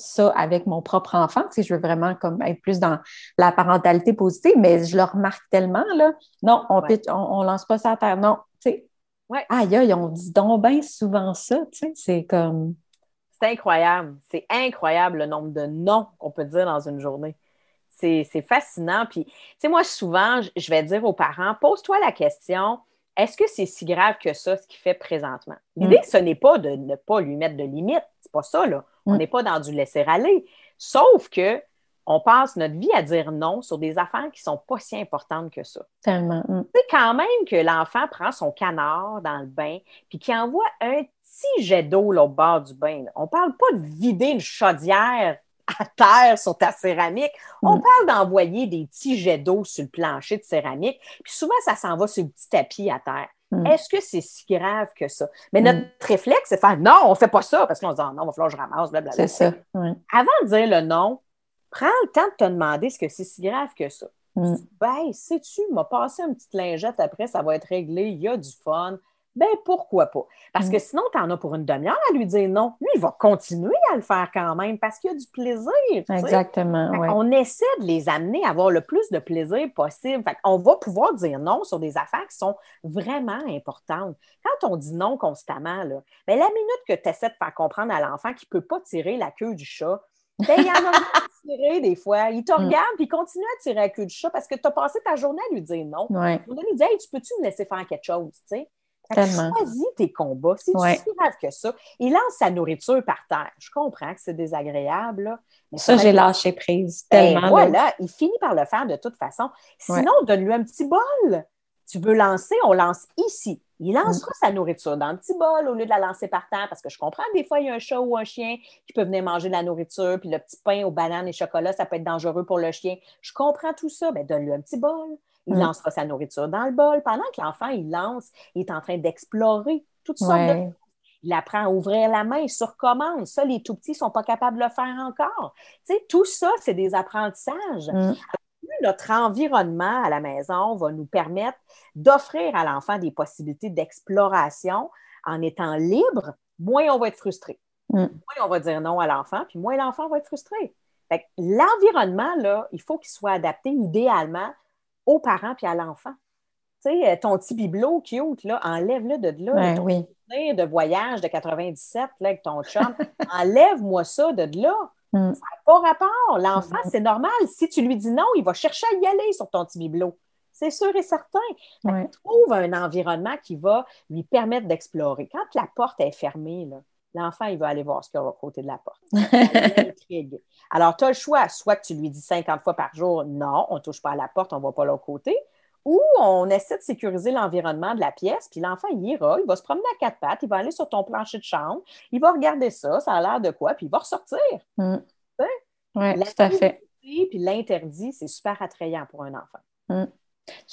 ça avec mon propre enfant. Tu je veux vraiment comme être plus dans la parentalité positive, mais je le remarque tellement, là. Non, on on, lance pas ça à terre. Non, tu sais. Ouais. Aïe, aïe, on dit donc bien souvent ça, tu sais. C'est comme. C'est incroyable. C'est incroyable le nombre de noms qu'on peut dire dans une journée. C'est fascinant. Puis, tu sais, moi, souvent, je vais dire aux parents, pose-toi la question, est-ce que c'est si grave que ça, ce qu'il fait présentement? L'idée, mm. ce n'est pas de ne pas lui mettre de limites. C'est pas ça, là. On mm. n'est pas dans du laisser-aller. Sauf que on passe notre vie à dire non sur des affaires qui ne sont pas si importantes que ça. Tellement. Mm. Tu sais, quand même que l'enfant prend son canard dans le bain puis qu'il envoie un petit jet d'eau au bord du bain. On ne parle pas de vider une chaudière à terre sur ta céramique. On mm. parle d'envoyer des petits jets d'eau sur le plancher de céramique. Puis souvent, ça s'en va sur le petit tapis à terre. Mm. Est-ce que c'est si grave que ça? Mais notre mm. réflexe, c'est de faire non, on ne fait pas ça parce qu'on se dit ah, non, il va falloir que je ramasse, blablabla. C'est ça. Avant de dire le non, prends le temps de te demander ce que c'est si grave que ça. Ben, sais-tu, m'a passé une petite lingette après, ça va être réglé, il y a du fun ben pourquoi pas? Parce que mm. sinon, tu en as pour une demi-heure à lui dire non. Lui, il va continuer à le faire quand même parce qu'il y a du plaisir. Exactement. On essaie de les amener à avoir le plus de plaisir possible. on va pouvoir dire non sur des affaires qui sont vraiment importantes. Quand on dit non constamment, là, ben, la minute que tu essaies de faire comprendre à l'enfant qu'il ne peut pas tirer la queue du chat, ben, il en a à tirer des fois. Il te mm. regarde puis il continue à tirer la queue du chat parce que tu as passé ta journée à lui dire non. Ouais. On lui dit hey, tu peux-tu me laisser faire quelque chose? sais? Choisis tes combats. C'est si grave que ça. Il lance sa nourriture par terre. Je comprends que c'est désagréable. mais ça, j'ai lâché prise ben, tellement. voilà, il finit par le faire de toute façon. Sinon, donne-lui un petit bol. Tu veux lancer, on lance ici. Il lancera sa nourriture dans un petit bol au lieu de la lancer par terre parce que je comprends, des fois, il y a un chat ou un chien qui peut venir manger de la nourriture, puis le petit pain aux bananes et chocolat, ça peut être dangereux pour le chien. Je comprends tout ça. mais ben, donne-lui un petit bol. Il mm. lancera sa nourriture dans le bol. Pendant que l'enfant, il lance, il est en train d'explorer toutes sortes de il apprend à ouvrir la main sur commande. Ça, les tout petits ne sont pas capables de le faire encore. Tu sais, tout ça, c'est des apprentissages. Mm. Notre environnement à la maison va nous permettre d'offrir à l'enfant des possibilités d'exploration en étant libre, moins on va être frustré. Mm. Moins on va dire non à l'enfant, puis moins l'enfant va être frustré. L'environnement, là, il faut qu'il soit adapté idéalement aux parents puis à l'enfant. Tu sais, euh, ton petit bibelot cute, là, enlève-le de là. Ben, oui. De voyage de 97 là, avec ton chum, enlève-moi ça de là. Mm. Ça n'a pas rapport. L'enfant, mm. c'est normal. Si tu lui dis non, il va chercher à y aller sur ton petit bibelot. C'est sûr et certain. Trouve un environnement qui va lui permettre d'explorer. Quand la porte est fermée, l'enfant, il va aller voir ce qu'il y a à côté de la porte. Alors, tu as le choix, soit que tu lui dis 50 fois par jour, non, on ne touche pas à la porte, on ne va pas l'autre côté, ou on essaie de sécuriser l'environnement de la pièce, puis l'enfant, il ira, il va se promener à quatre pattes, il va aller sur ton plancher de chambre, il va regarder ça, ça a l'air de quoi, puis il va ressortir. Mm. Oui, tout à fait. Puis l'interdit, c'est super attrayant pour un enfant. Mm.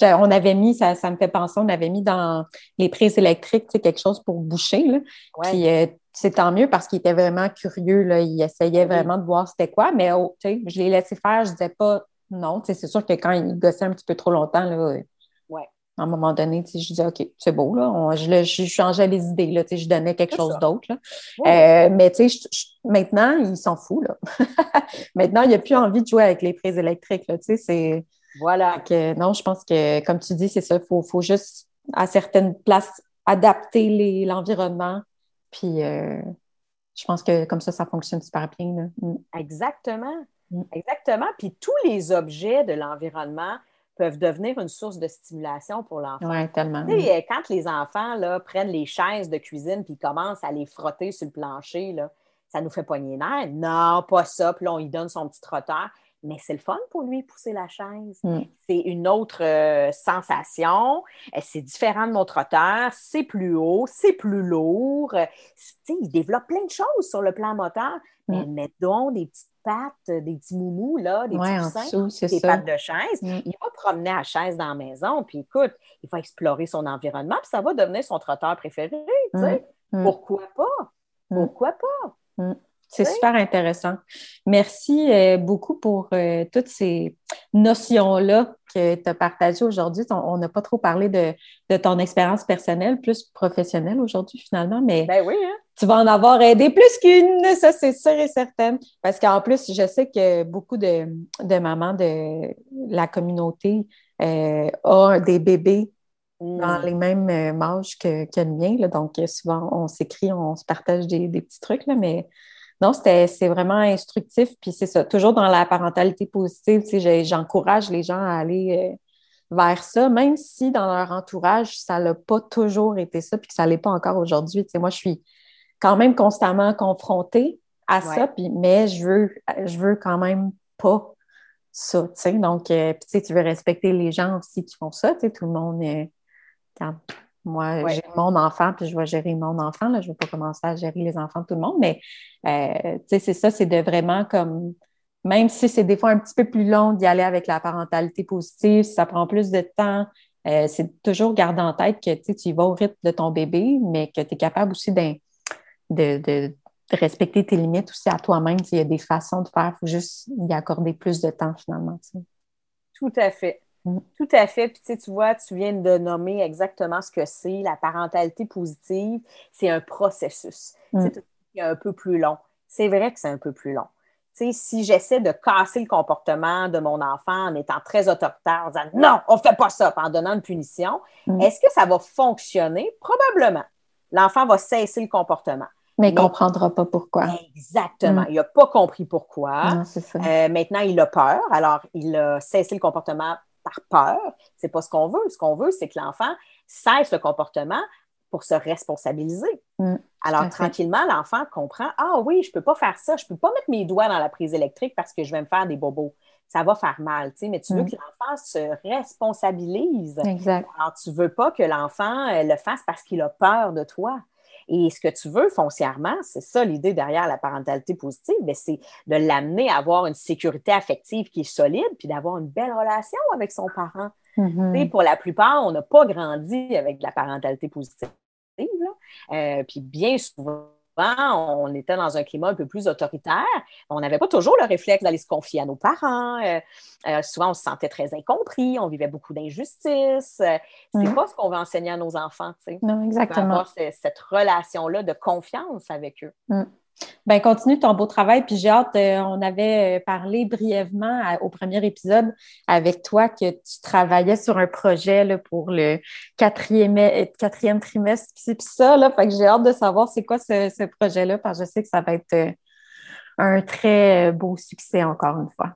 On avait mis, ça, ça me fait penser, on avait mis dans les prises électriques quelque chose pour boucher. Là. Puis euh, c'est tant mieux parce qu'il était vraiment curieux. Là. Il essayait vraiment de voir c'était quoi, mais oh, je l'ai laissé faire, je disais pas non. C'est sûr que quand il gossait un petit peu trop longtemps, là, à un moment donné, je disais OK, c'est beau, là. je, je, changeais les idées, là, je donnais quelque chose d'autre. Euh, mais maintenant, il s'en fout. Là. maintenant, il n'a plus envie de jouer avec les prises électriques. Là, c'est voilà. non, je pense que, comme tu dis, c'est ça. Il faut, juste, à certaines places, adapter l'environnement. Puis, euh, je pense que comme ça, ça fonctionne super bien. Mm. Exactement. Mm. Exactement. Puis, tous les objets de l'environnement peuvent devenir une source de stimulation pour l'enfant. Oui, tellement. quand les enfants là, prennent les chaises de cuisine puis commencent à les frotter sur le plancher, là, ça nous fait poigner les nerfs. Non, pas ça. Puis là, on lui donne son petit trotteur mais c'est le fun pour lui pousser la chaise. Mm. C'est une autre euh, sensation. Euh, c'est différent de mon trotteur. C'est plus haut, c'est plus lourd. Euh, il développe plein de choses sur le plan moteur. Mais Mm. mets donc des petites pattes, des petits moumous, là, des Ouais, petits coussins, des ça. pattes de chaise. Mm. Il va promener à chaise dans la maison. Puis écoute, il va explorer son environnement. Puis ça va devenir son trotteur préféré. tu sais. Mm. Pourquoi pas? Mm. Pourquoi pas? C'est Oui. super intéressant. Merci euh, beaucoup pour euh, toutes ces notions-là que tu as partagées aujourd'hui. On on n'a pas trop parlé de, de ton expérience personnelle, plus professionnelle aujourd'hui finalement, mais Ben oui, hein? Tu vas en avoir aidé plus qu'une, ça c'est sûr et certain. Parce qu'en plus, je sais que beaucoup de, de mamans de la communauté euh, ont des bébés dans Mm. les mêmes euh, âges que, que le mien. là. donc, souvent, on s'écrit, on se partage des, des petits trucs, là, mais non, c'est vraiment instructif. Puis c'est ça, toujours dans la parentalité positive, j'encourage les gens à aller euh, vers ça, même si dans leur entourage, ça n'a pas toujours été ça, puis que ça ne l'est pas encore aujourd'hui. Moi, je suis quand même constamment confrontée à ça, puis, mais je veux, je veux quand même pas ça, tu sais. Donc, euh, sais, tu veux respecter les gens aussi qui font ça, tu sais, tout le monde... euh, quand moi, Ouais. j'ai mon enfant, puis je vais gérer mon enfant, là, je ne vais pas commencer à gérer les enfants de tout le monde, mais euh, tu sais, c'est ça, c'est de vraiment comme, même si c'est des fois un petit peu plus long d'y aller avec la parentalité positive, si ça prend plus de temps, euh, c'est toujours garder en tête que tu y vas au rythme de ton bébé, mais que tu es capable aussi de, de- de respecter tes limites aussi à toi-même. Il y a des façons de faire, il faut juste y accorder plus de temps finalement. Tout à fait. Mm. Tout à fait. Puis tu vois, tu viens de nommer exactement ce que c'est. La parentalité positive, c'est un processus. Mm. C'est un peu plus long. C'est vrai que c'est un peu plus long. Si j'essaie de casser le comportement de mon enfant en étant très autoritaire, en disant non, on ne fait pas ça, en donnant une punition, Mm. est-ce que ça va fonctionner? Probablement. L'enfant va cesser le comportement. Mais il ne comprendra pas pourquoi. Exactement. Mm. Il n'a pas compris pourquoi. Non, c'est ça. Euh, maintenant, il a peur. Alors, il a cessé le comportement par peur. C'est pas ce qu'on veut. Ce qu'on veut, c'est que l'enfant cesse le comportement pour se responsabiliser. Mm, Alors, tranquillement, l'enfant comprend Ah oui, je peux pas faire ça. Je peux pas mettre mes doigts dans la prise électrique parce que je vais me faire des bobos. Ça va faire mal, tu sais, mais tu veux Mm. que l'enfant se responsabilise. Exact. Alors, tu veux pas que l'enfant euh, le fasse parce qu'il a peur de toi. Et ce que tu veux foncièrement, c'est ça l'idée derrière la parentalité positive, c'est de l'amener à avoir une sécurité affective qui est solide, puis d'avoir une belle relation avec son parent. Sais, Pour la plupart, on n'a pas grandi avec de la parentalité positive. là. Euh, puis bien souvent, on était dans un climat un peu plus autoritaire. On n'avait pas toujours le réflexe d'aller se confier à nos parents. Euh, euh, souvent, on se sentait très incompris. On vivait beaucoup d'injustices. Euh, c'est Mhm. pas ce qu'on veut enseigner à nos enfants. Non, On exactement. avoir cette relation-là de confiance avec eux. Ben, continue ton beau travail. Puis j'ai hâte, euh, on avait euh, parlé brièvement au premier épisode avec toi que tu travaillais sur un projet là, pour le quatrième, euh, quatrième trimestre. Puis ça, là, fait que j'ai hâte de savoir c'est quoi ce, projet-là, parce que je sais que ça va être un très beau succès encore une fois.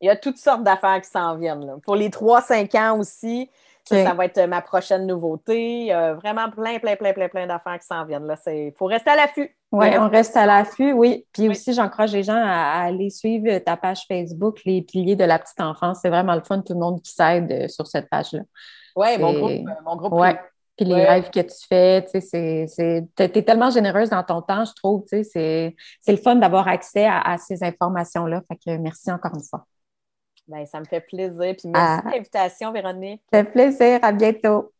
Il y a toutes sortes d'affaires qui s'en viennent. là. Pour les 3-5 ans aussi, ça, va être ma prochaine nouveauté. Il y a vraiment plein, plein, plein, plein, plein d'affaires qui s'en viennent. Il faut rester à l'affût. Oui, on reste à l'affût, oui. Puis Oui. aussi, j'encourage les gens à, à aller suivre ta page Facebook, Les Piliers de la petite enfance. C'est vraiment le fun, tout le monde qui s'aide euh, sur cette page-là. Oui, mon groupe, euh, mon groupe Ouais. Puis les Ouais. rêves que tu fais, tu sais, t'es tellement généreuse dans ton temps, je trouve, tu sais, c'est, c'est le fun d'avoir accès à, à ces informations-là. Fait que merci encore une fois. Ben, ça me fait plaisir. Puis merci Ah. de l'invitation, Véronique. Ça fait plaisir, à bientôt.